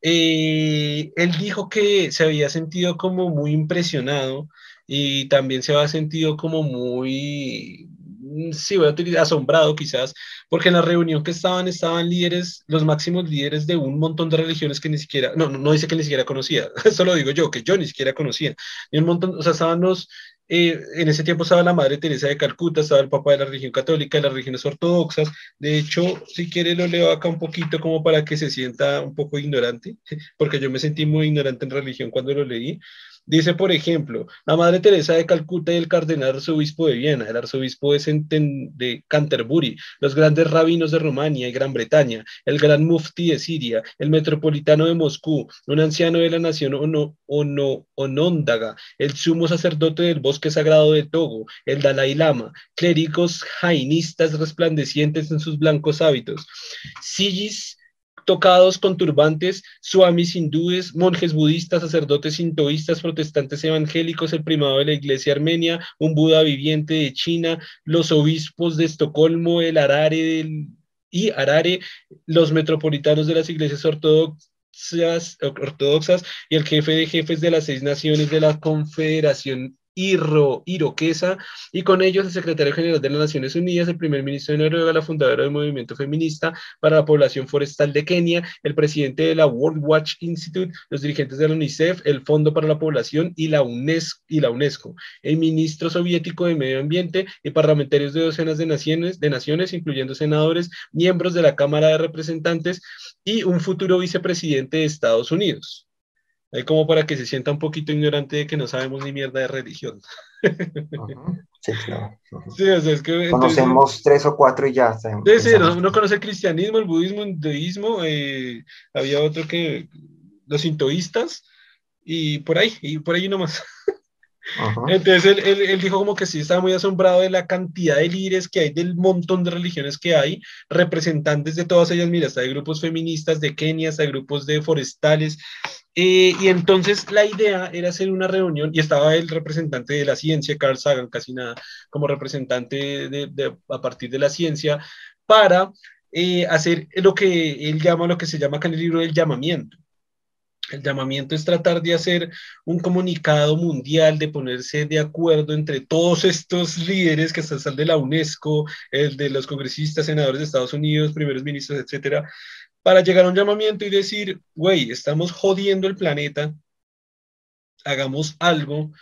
él dijo que se había sentido como muy impresionado y también se ha sentido como muy, mm, sí, voy a utilizar, asombrado quizás, porque en la reunión que estaban, estaban líderes, los máximos líderes de un montón de religiones que ni siquiera, no, no, dice que ni siquiera conocía, eso lo digo yo, que yo ni siquiera conocía, y un montón, o sea, estaban los, eh, en ese tiempo estaba la Madre Teresa de Calcuta, estaba el Papa de la religión católica, de las religiones ortodoxas. De hecho, si quiere lo leo acá un poquito como para que se sienta un poco ignorante, porque yo me sentí muy ignorante en religión cuando lo leí. Dice, por ejemplo, la Madre Teresa de Calcuta y el cardenal arzobispo de Viena, el arzobispo de, de Canterbury, los grandes rabinos de Rumania y Gran Bretaña, el gran mufti de Siria, el metropolitano de Moscú, un anciano de la nación ono, ono, onóndaga, el sumo sacerdote del bosque sagrado de Togo, el Dalai Lama, clérigos jainistas resplandecientes en sus blancos hábitos, sigis tocados con turbantes, suamis hindúes, monjes budistas, sacerdotes sintoístas, protestantes evangélicos, el primado de la iglesia armenia, un Buda viviente de China, los obispos de Estocolmo, el Arare y Arare, los metropolitanos de las iglesias ortodoxas, ortodoxas y el jefe de jefes de las seis naciones de la Confederación Iro, Iroquesa, y con ellos el secretario general de las Naciones Unidas, el primer ministro de Noruega, la fundadora del movimiento feminista para la población forestal de Kenia, el presidente de la World Watch Institute, los dirigentes de la UNICEF, el Fondo para la Población y la UNESCO, y la UNESCO el ministro soviético de Medio Ambiente y parlamentarios de docenas de naciones, de naciones, incluyendo senadores, miembros de la Cámara de Representantes y un futuro vicepresidente de Estados Unidos. Ahí como para que se sienta un poquito ignorante de que no sabemos ni mierda de religión. Sí, claro. Sí, o sea, es que, Conocemos tres o cuatro y ya. Sí, sí, uno conoce el cristianismo, el budismo, el hinduismo, eh, había otro que, los sintoístas, y por ahí, y por ahí nomás. Entonces él, dijo como que sí estaba muy asombrado de la cantidad de líderes que hay, del montón de religiones que hay, representantes de todas ellas, mira, hasta hay grupos feministas de Kenia, hasta hay grupos de forestales, eh, y entonces la idea era hacer una reunión, y estaba el representante de la ciencia, Carl Sagan, casi nada, como representante de, a partir de la ciencia, para eh, hacer lo que él llama, lo que se llama acá en el libro del llamamiento El llamamiento es tratar de hacer un comunicado mundial, de ponerse de acuerdo entre todos estos líderes que están de la UNESCO, el de los congresistas, senadores de Estados Unidos, primeros ministros, etcétera, para llegar a un llamamiento y decir, güey, estamos jodiendo el planeta, hagamos algo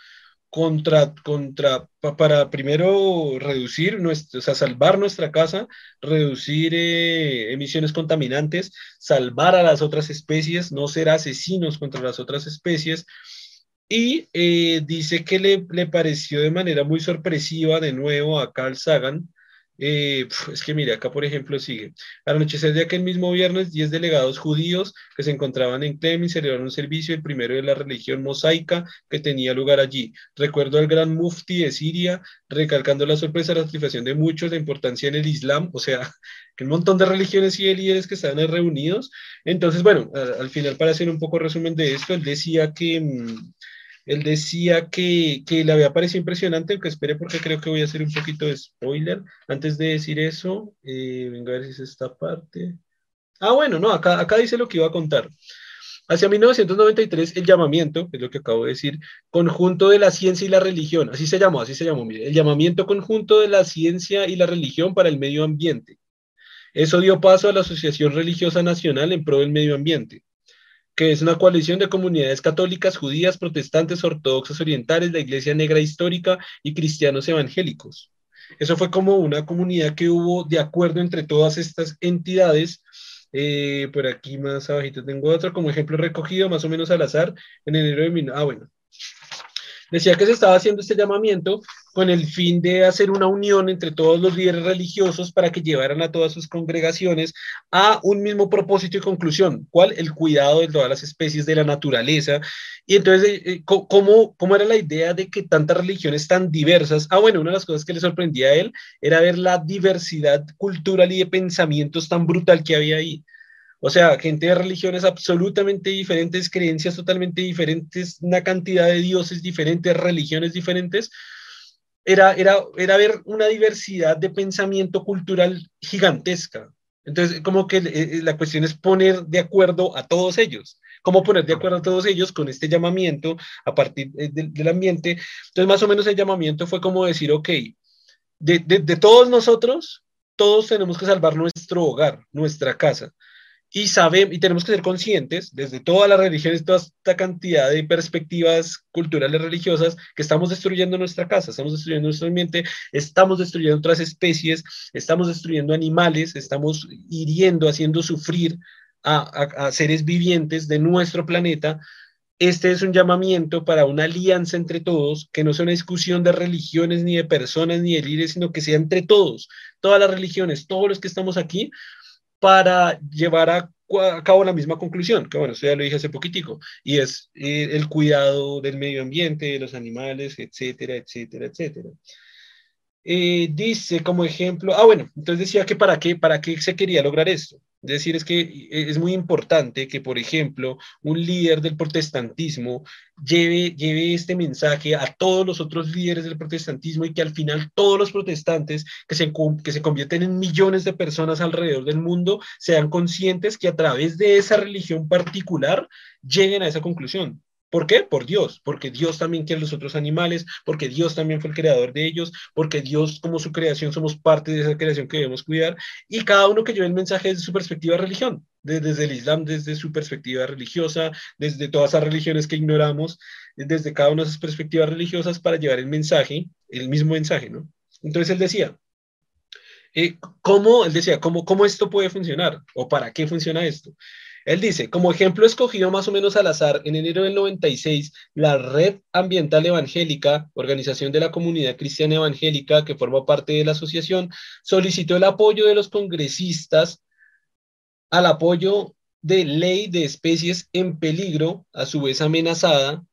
contra, contra, para primero reducir, nuestro, o salvar nuestra casa, reducir eh, emisiones contaminantes, salvar a las otras especies, no ser asesinos contra las otras especies. Y eh, dice que le, le, pareció de manera muy sorpresiva de nuevo a Carl Sagan es que mire, acá por ejemplo sigue. Al anochecer de aquel mismo viernes, 10 delegados judíos que se encontraban en Clemen celebraron un servicio, el primero de la religión mosaica que tenía lugar allí. Recuerdo al gran mufti de Siria, recalcando la sorpresa, la satisfacción de muchos, la importancia en el Islam, o sea, que un montón de religiones y de líderes que estaban reunidos. Entonces, bueno, al, al final, para hacer un poco resumen de esto, él decía que... Mmm, él decía que, que, le había parecido impresionante, aunque espere porque creo que voy a hacer un poquito de spoiler. Antes de decir eso, eh, venga a ver si es esta parte. Ah, bueno, no, acá, acá dice lo que iba a contar. Hacia 1993, el llamamiento, es lo que acabo de decir, conjunto de la ciencia y la religión, así se llamó, así se llamó, mire, el llamamiento conjunto de la ciencia y la religión para el medio ambiente. Eso dio paso a la Asociación Religiosa Nacional en pro del medio ambiente que es una coalición de comunidades católicas, judías, protestantes, ortodoxas orientales, la Iglesia Negra Histórica y cristianos evangélicos. Eso fue como una comunidad que hubo de acuerdo entre todas estas entidades. Eh, por aquí más abajito tengo otro como ejemplo recogido más o menos al azar en enero de... Ah, bueno, Decía que se estaba haciendo este llamamiento con el fin de hacer una unión entre todos los líderes religiosos para que llevaran a todas sus congregaciones a un mismo propósito y conclusión, ¿cuál? El cuidado de todas las especies de la naturaleza. Y entonces, eh, eh, ¿cómo, ¿cómo era la idea de que tantas religiones tan diversas? Ah, bueno, una de las cosas que le sorprendía a él era ver la diversidad cultural y de pensamientos tan brutal que había ahí. O sea, gente de religiones absolutamente diferentes, creencias totalmente diferentes, una cantidad de dioses diferentes, religiones diferentes. Era, era, era ver una diversidad de pensamiento cultural gigantesca. Entonces, como que eh, eh, la cuestión es poner de acuerdo a todos ellos. ¿Cómo poner de acuerdo a todos ellos con este llamamiento a partir eh, del ambiente? Entonces, más o menos el llamamiento fue como decir, ok, de, de, de todos nosotros, todos tenemos que salvar nuestro hogar, nuestra casa y sabemos y tenemos que ser conscientes desde todas las religiones, toda esta cantidad de perspectivas culturales religiosas que estamos destruyendo nuestra casa, estamos destruyendo nuestro ambiente, estamos destruyendo otras especies, estamos destruyendo animales, estamos hiriendo, haciendo sufrir a, seres vivientes de nuestro planeta. Este es un llamamiento para una alianza entre todos, que no sea una discusión de religiones, ni de personas, ni de líderes, sino que sea entre todos, todas las religiones, todos los que estamos aquí, para llevar a, cabo la misma conclusión, que bueno, eso ya lo dije hace poquitico, y es eh, el cuidado del medio ambiente, de los animales, etcétera, etcétera, etcétera. Eh, dice como ejemplo, ah, bueno, entonces decía que para qué, para qué se quería lograr esto. Es decir, es que eh, es muy importante que, por ejemplo, un líder del protestantismo lleve, lleve este mensaje a todos los otros líderes del protestantismo y que al final todos los protestantes que se, que se convierten en millones de personas alrededor del mundo sean conscientes que a través de esa religión particular lleguen a esa conclusión. ¿Por qué? Por Dios, porque Dios también quiere los otros animales, porque Dios también fue el creador de ellos, porque Dios como su creación somos parte de esa creación que debemos cuidar, y cada uno que lleve el mensaje desde su perspectiva de religión, desde, el Islam, desde su perspectiva religiosa, desde todas esas religiones que ignoramos, desde cada una de esas perspectivas religiosas para llevar el mensaje, el mismo mensaje, ¿no? Entonces él decía, eh, ¿cómo, él decía, ¿cómo, cómo esto puede funcionar? ¿O para qué funciona esto? Él dice, como ejemplo escogido más o menos al azar, en enero del 96, la Red Ambiental Evangélica, organización de la comunidad cristiana evangélica que forma parte de la asociación, solicitó el apoyo de los congresistas al apoyo de ley de especies en peligro, a su vez amenazada,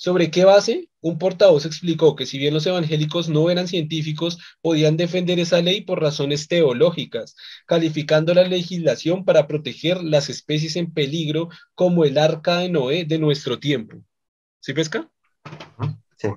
¿Sobre qué base? Un portavoz explicó que si bien los evangélicos no eran científicos, podían defender esa ley por razones teológicas, calificando la legislación para proteger las especies en peligro como el arca de Noé de nuestro tiempo. ¿Sí pesca?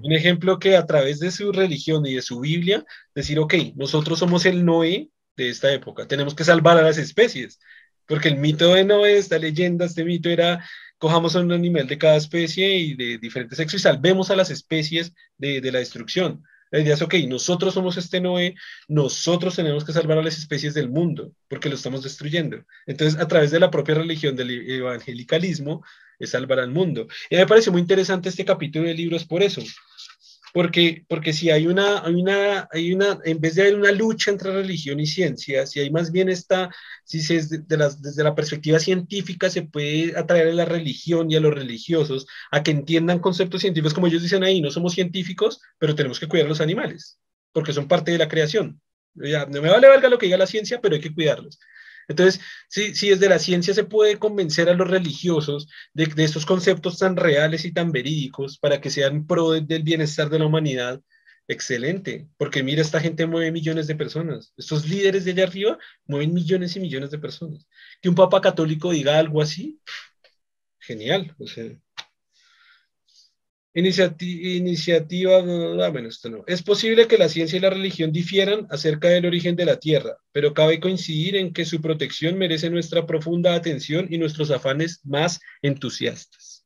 Un ejemplo que a través de su religión y de su Biblia, decir, ok, nosotros somos el Noé de esta época, tenemos que salvar a las especies, porque el mito de Noé, esta leyenda, este mito era cojamos un animal de cada especie y de diferentes sexos y salvemos a las especies de, de la destrucción. La idea es, ok, nosotros somos este Noé, nosotros tenemos que salvar a las especies del mundo, porque lo estamos destruyendo. Entonces, a través de la propia religión del evangelicalismo, es salvar al mundo. Y me parece muy interesante este capítulo del libro, es por eso, porque, porque si hay una, hay una, hay una, en vez de haber una lucha entre religión y ciencia, si hay más bien esta, si se, desde la perspectiva científica se puede atraer a la religión y a los religiosos a que entiendan conceptos científicos, como ellos dicen ahí, no somos científicos, pero tenemos que cuidar a los animales, porque son parte de la creación. Ya, no me vale valga lo que diga la ciencia, pero hay que cuidarlos. Entonces, si, si desde la ciencia se puede convencer a los religiosos de, de, estos conceptos tan reales y tan verídicos para que sean pro del bienestar de la humanidad, excelente, porque mira, esta gente mueve millones de personas, estos líderes de allá arriba mueven millones y millones de personas. Que un papa católico diga algo así, genial, o sea, iniciativa, ah, bueno, esto no. Es posible que la ciencia y la religión difieran acerca del origen de la Tierra, pero cabe coincidir en que su protección merece nuestra profunda atención y nuestros afanes más entusiastas.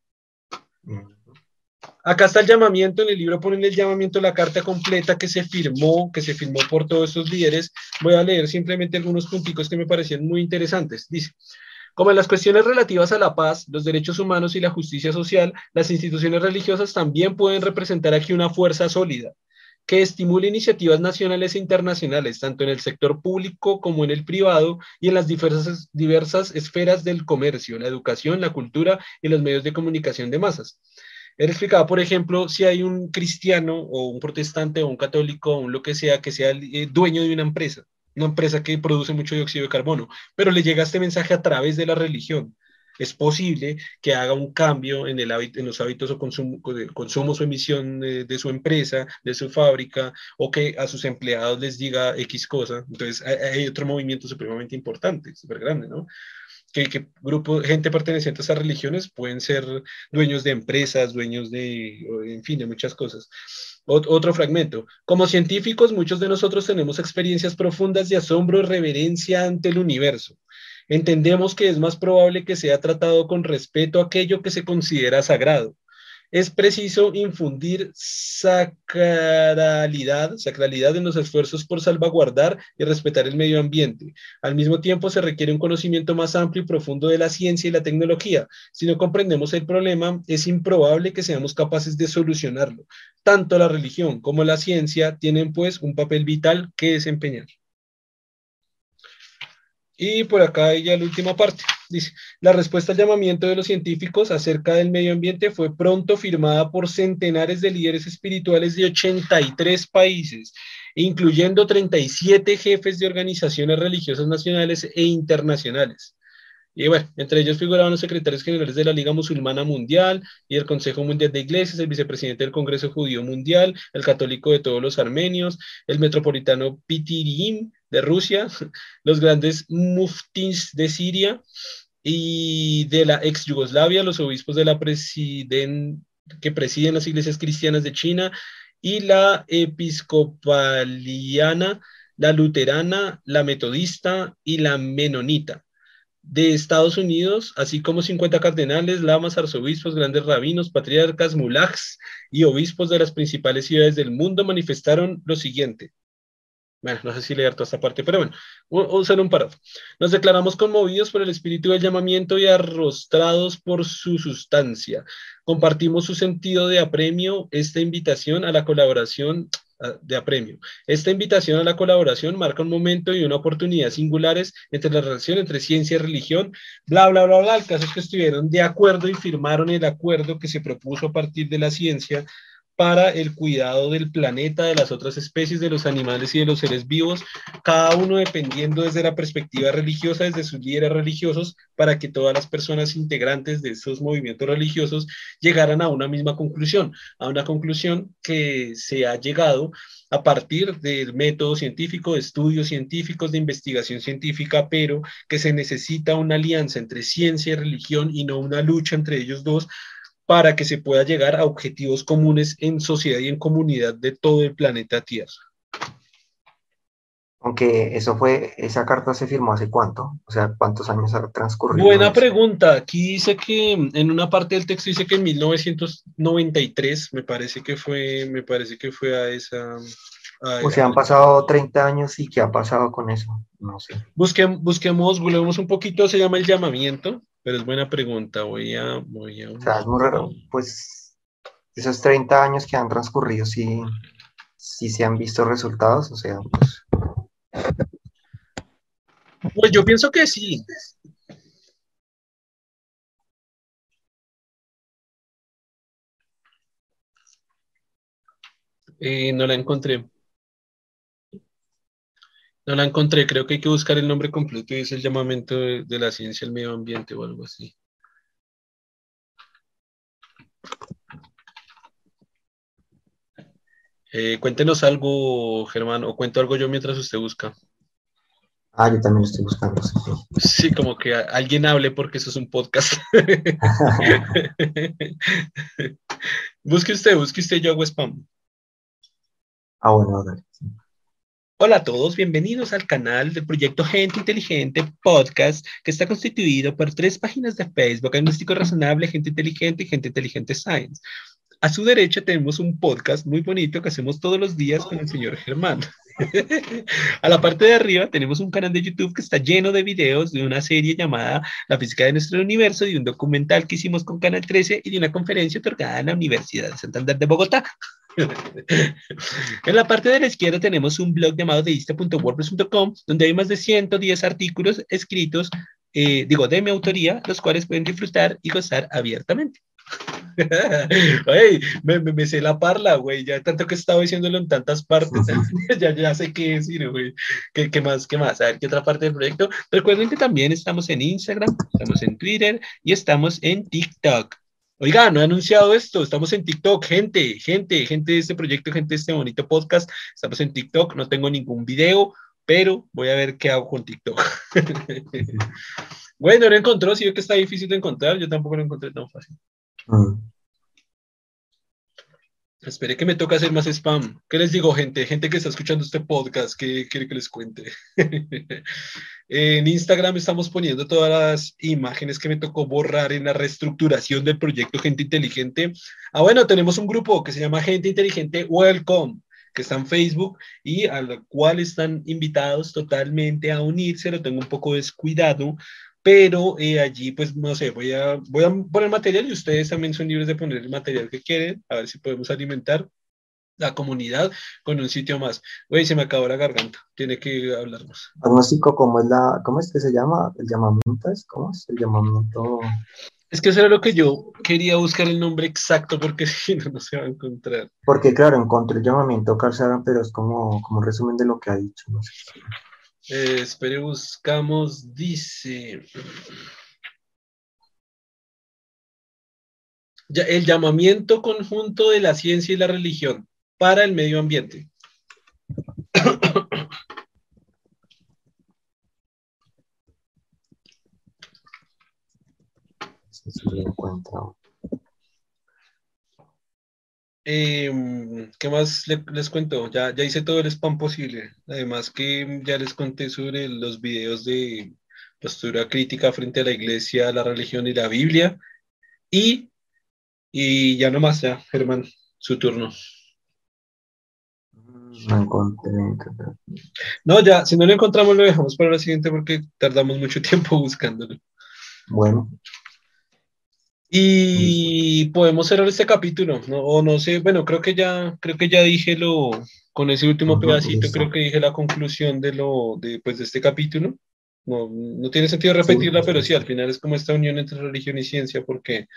Acá está el llamamiento, en el libro ponen el llamamiento, la carta completa que se firmó, que se firmó por todos estos líderes. Voy a leer simplemente algunos punticos que me parecían muy interesantes. Dice, como en las cuestiones relativas a la paz, los derechos humanos y la justicia social, las instituciones religiosas también pueden representar aquí una fuerza sólida que estimule iniciativas nacionales e internacionales, tanto en el sector público como en el privado y en las diversas, esferas del comercio, la educación, la cultura y los medios de comunicación de masas. Él explicaba, por ejemplo, si hay un cristiano o un protestante o un católico o un lo que sea que sea el dueño de una empresa una empresa que produce mucho dióxido de carbono, pero le llega este mensaje a través de la religión. Es posible que haga un cambio en, el hábito, en los hábitos o consumo, consumo o emisión de, de, su empresa, de su fábrica, o que a sus empleados les diga X cosa. Entonces, hay otro movimiento supremamente importante, súper grande, ¿no? que, que grupo, gente perteneciente a esas religiones pueden ser dueños de empresas, dueños de, en fin, de muchas cosas. Otro fragmento. Como científicos, muchos de nosotros tenemos experiencias profundas de asombro y reverencia ante el universo. Entendemos que es más probable que sea tratado con respeto aquello que se considera sagrado es preciso infundir sacralidad, sacralidad en los esfuerzos por salvaguardar y respetar el medio ambiente. Al mismo tiempo, se requiere un conocimiento más amplio y profundo de la ciencia y la tecnología. Si no comprendemos el problema, es improbable que seamos capaces de solucionarlo. Tanto la religión como la ciencia tienen, pues, un papel vital que desempeñar. Y por acá ya la última parte. Dice, la respuesta al llamamiento de los científicos acerca del medio ambiente fue pronto firmada por centenares de líderes espirituales de 83 países, incluyendo 37 jefes de organizaciones religiosas nacionales e internacionales. Y bueno, entre ellos figuraban los secretarios generales de la Liga Musulmana Mundial y el Consejo Mundial de Iglesias, el vicepresidente del Congreso Judío Mundial, el católico de todos los armenios, el metropolitano Pitirim de Rusia, los grandes muftins de Siria y de la ex Yugoslavia, los obispos de la presiden que presiden las iglesias cristianas de China y la episcopaliana, la luterana, la metodista y la menonita de Estados Unidos, así como 50 cardenales, lamas, arzobispos, grandes rabinos, patriarcas, mulajs y obispos de las principales ciudades del mundo manifestaron lo siguiente. Bueno, no sé si leer toda esta parte, pero bueno, usar un párrafo. Nos declaramos conmovidos por el espíritu del llamamiento y arrostrados por su sustancia. Compartimos su sentido de apremio, esta invitación a la colaboración de apremio. Esta invitación a la colaboración marca un momento y una oportunidad singulares entre la relación entre ciencia y religión, bla, bla, bla, bla. El caso es que estuvieron de acuerdo y firmaron el acuerdo que se propuso a partir de la ciencia para el cuidado del planeta, de las otras especies, de los animales y de los seres vivos, cada uno dependiendo desde la perspectiva religiosa, desde sus líderes religiosos, para que todas las personas integrantes de esos movimientos religiosos llegaran a una misma conclusión, a una conclusión que se ha llegado a partir del método científico, de estudios científicos, de investigación científica, pero que se necesita una alianza entre ciencia y religión y no una lucha entre ellos dos para que se pueda llegar a objetivos comunes en sociedad y en comunidad de todo el planeta Tierra. Aunque eso fue, esa carta se firmó hace cuánto, o sea, cuántos años ha transcurrido. Buena pregunta. Aquí dice que en una parte del texto dice que en 1993 me parece que fue, me parece que fue a esa. O sea, han pasado 30 años y qué ha pasado con eso, no sé. Busquemos, busquemos, volvemos un poquito, se llama el llamamiento, pero es buena pregunta. Voy a, voy a. O sea, es muy raro, pues esos 30 años que han transcurrido, sí, sí se han visto resultados, o sea, pues pues yo pienso que sí. Eh, no la encontré. No la encontré, creo que hay que buscar el nombre completo y es el llamamiento de, la ciencia al medio ambiente o algo así. Eh, cuéntenos algo, Germán, o cuento algo yo mientras usted busca. Ah, yo también estoy buscando. Sí, como que alguien hable porque eso es un podcast. busque usted, busque usted, yo hago spam. Ah, bueno, dale. Hola a todos, bienvenidos al canal del proyecto Gente Inteligente Podcast, que está constituido por tres páginas de Facebook, Agnóstico Razonable, Gente Inteligente y Gente Inteligente Science. A su derecha tenemos un podcast muy bonito que hacemos todos los días con el señor Germán. a la parte de arriba tenemos un canal de YouTube que está lleno de videos de una serie llamada La física de nuestro universo, de un documental que hicimos con Canal 13 y de una conferencia otorgada en la Universidad de Santander de Bogotá. En la parte de la izquierda tenemos un blog llamado deista.wordpress.com donde hay más de 110 artículos escritos, eh, digo, de mi autoría, los cuales pueden disfrutar y gozar abiertamente. Oye, me, me, sé la parla, güey, ya tanto que he estado diciéndolo en tantas partes, ya, ya sé qué decir, güey. ¿Qué, ¿Qué, más? ¿Qué más? A ver, ¿qué otra parte del proyecto? Recuerden que también estamos en Instagram, estamos en Twitter y estamos en TikTok. Oiga, no he anunciado esto, estamos en TikTok, gente, gente, gente de este proyecto, gente de este bonito podcast, estamos en TikTok, no tengo ningún video, pero voy a ver qué hago con TikTok. bueno, lo encontró, si ve que está difícil de encontrar, yo tampoco lo encontré tan fácil. Mm. Espere que me toca hacer más spam. ¿Qué les digo, gente? Gente que está escuchando este podcast, ¿qué quiere que les cuente? en Instagram estamos poniendo todas las imágenes que me tocó borrar en la reestructuración del proyecto Gente Inteligente. Ah, bueno, tenemos un grupo que se llama Gente Inteligente Welcome que está en Facebook y al cual están invitados totalmente a unirse, lo tengo un poco descuidado, pero eh, allí pues no sé, voy a, voy a poner material y ustedes también son libres de poner el material que quieren, a ver si podemos alimentar la comunidad con un sitio más. Güey, se me acabó la garganta, tiene que hablarnos. Agnóstico, ¿cómo es la, cómo es que se llama? ¿El llamamiento es? ¿Cómo es el llamamiento? Es que eso era lo que yo quería buscar el nombre exacto porque si no, no se va a encontrar. Porque claro, encontré el llamamiento Carl pero es como, como un resumen de lo que ha dicho. No sé. Eh, espere, buscamos, dice... el llamamiento conjunto de la ciencia y la religión para el medio ambiente. Eh, ¿Qué más les cuento? Ya, ya hice todo el spam posible. Además que ya les conté sobre los videos de postura crítica frente a la iglesia, la religión y la Biblia. Y, y ya nomás, ya, Germán, su turno. No encontré. No, ya, si no lo encontramos lo dejamos para la siguiente porque tardamos mucho tiempo buscándolo. Bueno. Y podemos cerrar este capítulo, ¿no? O no sé, bueno, creo que ya, creo que ya dije lo, con ese último pedacito, creo que dije la conclusión de lo, de, pues, de este capítulo. No, no tiene sentido repetirla, pero sí, al final es como esta unión entre religión y ciencia, porque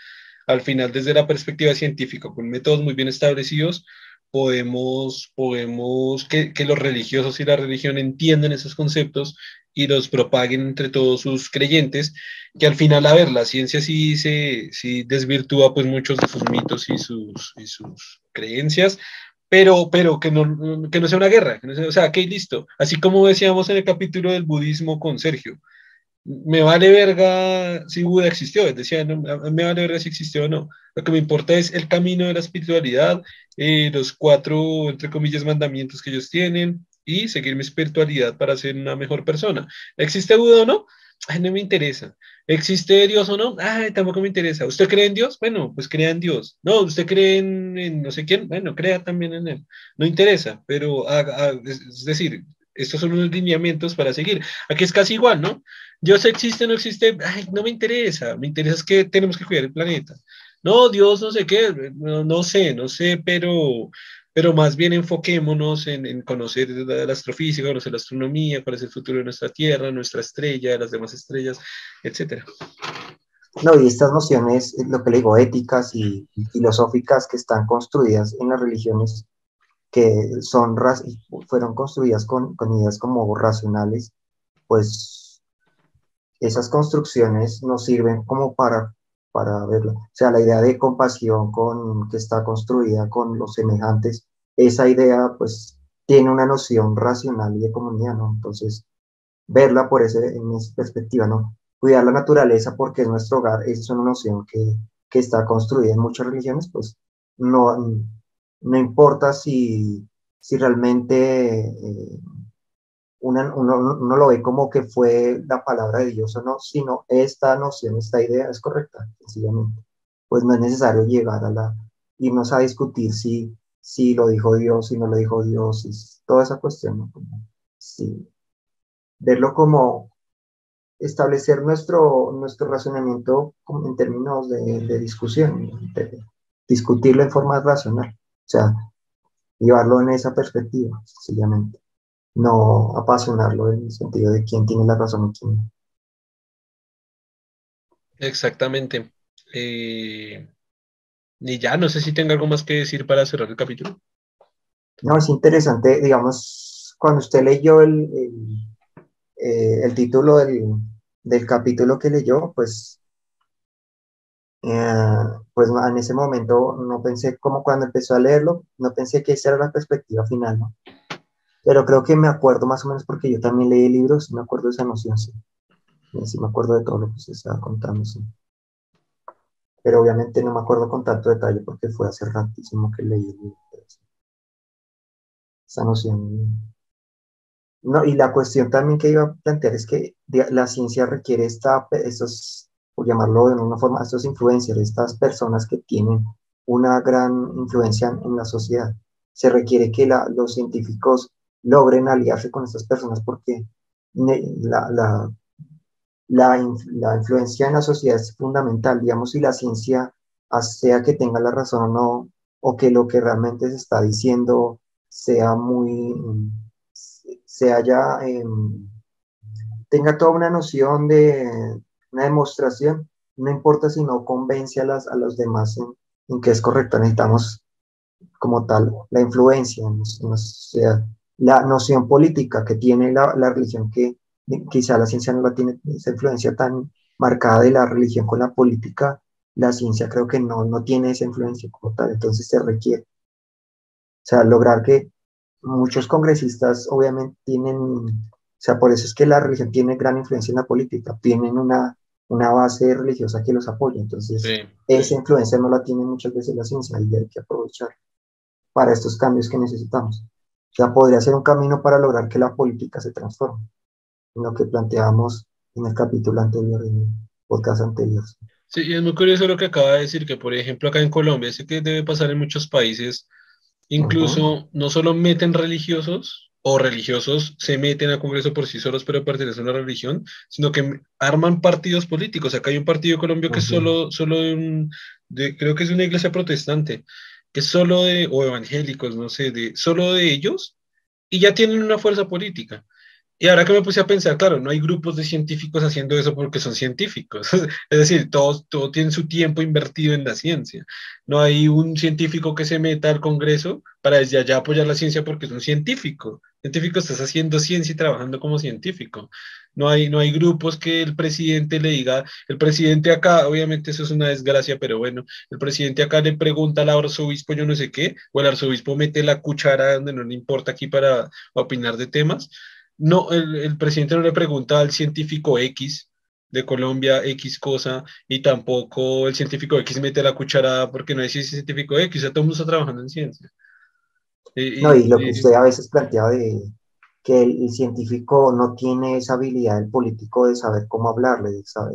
al final, desde la perspectiva científica, con métodos muy bien establecidos, podemos, podemos que, los religiosos y la religión entiendan esos conceptos y los propaguen entre todos sus creyentes, que al final, a ver, la ciencia sí, se, sí desvirtúa pues muchos de sus mitos y sus, y sus creencias, pero, pero que, no, que no sea una guerra, o sea, que listo, así como decíamos en el capítulo del budismo con Sergio, me vale verga si Buda existió, decía, no, me vale verga si existió o no. Lo que me importa es el camino de la espiritualidad, eh, los cuatro, entre comillas, mandamientos que ellos tienen y seguir mi espiritualidad para ser una mejor persona. ¿Existe Buda o no? Ay, no me interesa. ¿Existe Dios o no? Ay, tampoco me interesa. ¿Usted cree en Dios? Bueno, pues crea en Dios. No, ¿usted cree en, no sé quién? Bueno, crea también en él. No interesa, pero es decir, estos son unos lineamientos para seguir. Aquí es casi igual, ¿no? Dios existe o no existe, ay, no me interesa. Me interesa es que tenemos que cuidar el planeta. No, Dios no sé qué, no, no sé, no sé, pero pero más bien enfoquémonos en, conocer la, astrofísica, conocer la astronomía, cuál es el futuro de nuestra Tierra, nuestra estrella, las demás estrellas, etc. No, y estas nociones, lo que le digo, éticas y, filosóficas que están construidas en las religiones, que son, fueron construidas con, ideas como racionales, pues esas construcciones nos sirven como para para verlo. O sea, la idea de compasión con, que está construida con los semejantes, esa idea pues tiene una noción racional y de comunidad, ¿no? Entonces, verla por ese, en esa perspectiva, ¿no? Cuidar la naturaleza porque es nuestro hogar, esa es una noción que, que está construida en muchas religiones, pues no, no importa si, si realmente eh, uno, no lo ve como que fue la palabra de Dios o no, sino esta noción, esta idea es correcta, sencillamente. Pues no es necesario llegar a la, irnos a discutir si, si lo dijo Dios, si no lo dijo Dios, toda esa cuestión, ¿no? sí. Verlo como establecer nuestro, nuestro razonamiento en términos de, de discusión, discutirlo en forma racional, sea, llevarlo en esa perspectiva, sencillamente no apasionarlo en el sentido de quién tiene la razón y quién no. Exactamente. Eh, y ya, no sé si tenga algo más que decir para cerrar el capítulo. No, es interesante, digamos, cuando usted leyó el, el, eh, título del, capítulo que leyó, pues, eh, pues en ese momento no pensé, como cuando empezó a leerlo, no pensé que esa era la perspectiva final, ¿no? Pero creo que me acuerdo más o menos porque yo también leí libros, me acuerdo de esa noción, sí. Sí, me acuerdo de todo lo que se estaba contando, sí. Pero obviamente no me acuerdo con tanto detalle porque fue hace ratísimo que leí el libro. Esa noción. No, y la cuestión también que iba a plantear es que la ciencia requiere esta, estos, por llamarlo de una forma, estos influencers, estas personas que tienen una gran influencia en la sociedad. Se requiere que la, los científicos logren aliarse con estas personas porque la, la, la, influencia en la sociedad es fundamental, digamos, si la ciencia, sea que tenga la razón o no, o que lo que realmente se está diciendo sea muy, se haya, em, tenga toda una noción de una demostración, no importa si no convence a, los demás en, en que es correcto, necesitamos como tal la influencia en, en la la noción política que tiene la, la religión, que quizá la ciencia no la tiene, esa influencia tan marcada de la religión con la política, la ciencia creo que no, no tiene esa influencia como tal, entonces se requiere. O sea, lograr que muchos congresistas obviamente tienen, o sea, por eso es que la religión tiene gran influencia en la política, tienen una, una base religiosa que los apoya, entonces esa influencia no la tiene muchas veces la ciencia y hay que aprovechar para estos cambios que necesitamos. Ya podría ser un camino para lograr que la política se transforme, en lo que planteamos en el capítulo anterior, en el podcast anterior. Sí, y es muy curioso lo que acaba de decir, que por ejemplo acá en Colombia, sé que debe pasar en muchos países, incluso no solo meten religiosos o religiosos se meten al Congreso por sí solos pero pertenecen a una religión, sino que arman partidos políticos. Acá hay un partido de Colombia que es solo, solo de un, de, creo que es una iglesia protestante, que es solo de, o evangélicos, no sé, de, solo de ellos, y ya tienen una fuerza política. Y ahora que me puse a pensar, claro, no hay grupos de científicos haciendo eso porque son científicos. Es decir, todos, todo tienen su tiempo invertido en la ciencia. No hay un científico que se meta al Congreso para desde allá apoyar la ciencia porque es un científico. Científico estás haciendo ciencia y trabajando como científico. No hay, no hay grupos que el presidente le diga, el presidente acá, obviamente eso es una desgracia, pero bueno, el presidente acá le pregunta al arzobispo yo no sé qué, o el arzobispo mete la cuchara donde no le importa aquí para opinar de temas no, el, presidente no le pregunta al científico X de Colombia X cosa y tampoco el científico X mete la cucharada porque no es científico X, o sea, todo el mundo está trabajando en ciencia. no, y lo que usted a veces planteaba de, que el, científico no tiene esa habilidad del político de saber cómo hablarle,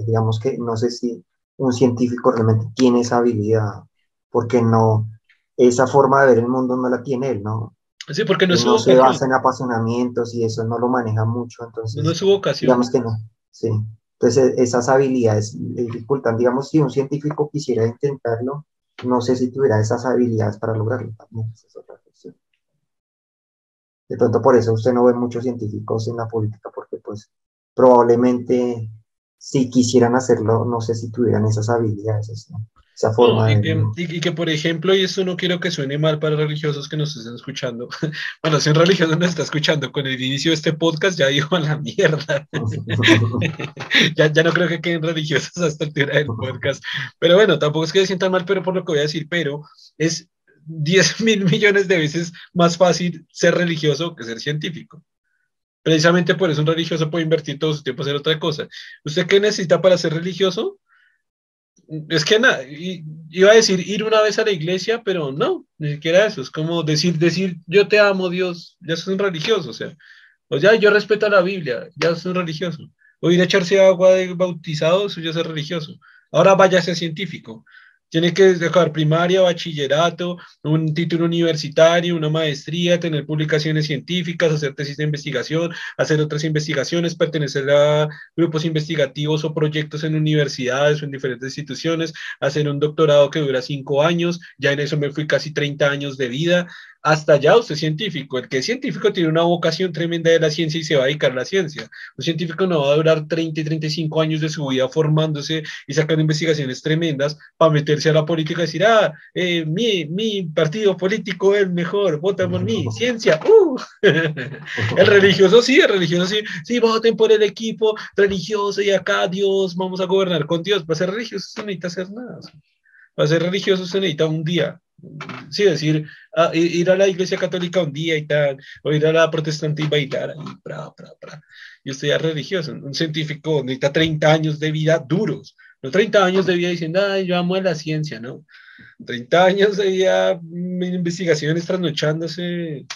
digamos que no sé si un científico realmente tiene esa habilidad, porque no, esa forma de ver el mundo no la tiene él, ¿no? Sí, porque no, es no se basa en apasionamientos y eso no lo maneja mucho, entonces... No es su vocación. Digamos que no, sí. Entonces esas habilidades dificultan, digamos, si un científico quisiera intentarlo, no sé si tuviera esas habilidades para lograrlo también, esa es otra cuestión. De pronto por eso usted no ve muchos científicos en la política, porque pues probablemente si quisieran hacerlo, no sé si tuvieran esas habilidades, esa forma y, que, y, que, por ejemplo, y eso no quiero que suene mal para religiosos que nos estén escuchando, bueno, si un religioso nos está escuchando con el inicio de este podcast, ya dijo a la mierda. ya, ya no creo que queden religiosos hasta el altura del podcast. Pero bueno, tampoco es que se sientan mal, pero por lo que voy a decir, pero es 10 mil millones de veces más fácil ser religioso que ser científico. Precisamente por eso un religioso puede invertir todo su tiempo en hacer otra cosa. ¿Usted qué necesita para ser religioso? Es que nada, iba a decir ir una vez a la iglesia, pero no, ni siquiera eso. Es como decir, decir yo te amo, Dios, ya es un religioso. O sea, o ya yo respeto la Biblia, ya es un religioso. O ir a echarse agua de bautizado, eso ya es religioso. Ahora vaya a ser científico. Tiene que dejar primaria, bachillerato, un título universitario, una maestría, tener publicaciones científicas, hacer tesis de investigación, hacer otras investigaciones, pertenecer a grupos investigativos o proyectos en universidades o en diferentes instituciones, hacer un doctorado que dura cinco años, ya en eso me fui casi 30 años de vida, hasta allá usted es científico. El que es científico tiene una vocación tremenda de la ciencia y se va a dedicar a la ciencia. Un científico no va a durar 30 y 35 años de su vida formándose y sacando investigaciones tremendas para meterse a la política y decir, ah, eh, mi, mi, partido político es el mejor, vota por mí, ciencia. Uh. el religioso sí, el religioso sí, sí, voten por el equipo religioso y acá Dios, vamos a gobernar con Dios. Para ser religioso se necesita hacer nada. Para ser religioso se necesita un día, sí, decir, ah, ir a la iglesia católica un día y tal, o ir a la protestante y bailar ahí, pra, pra, pra. Yo estoy ya religioso, un científico necesita 30 años de vida duros, no 30 años de vida diciendo, ay, yo amo la ciencia, ¿no? 30 años de vida, mm, investigaciones trasnochándose.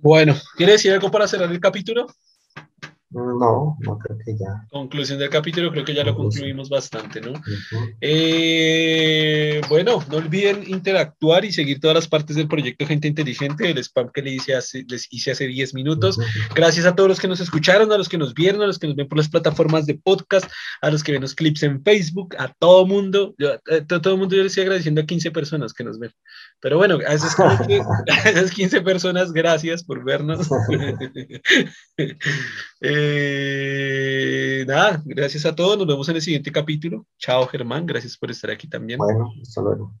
Bueno, ¿quiere decir algo para cerrar el capítulo? No, no creo que ya. Conclusión del capítulo, creo que ya lo concluimos bastante, ¿no? Eh, bueno, no olviden interactuar y seguir todas las partes del proyecto Gente Inteligente, el spam que les hice hace, les hice hace 10 minutos. Gracias a todos los que nos escucharon, a los que nos vieron, a los que nos ven por las plataformas de podcast, a los que ven los clips en Facebook, a todo mundo. Yo, a eh, todo el mundo yo les estoy agradeciendo a 15 personas que nos ven. Pero bueno, a esas, a esas 15 personas, gracias por vernos. Eh, nada, gracias a todos. Nos vemos en el siguiente capítulo. Chao, Germán. Gracias por estar aquí también. Bueno, hasta luego.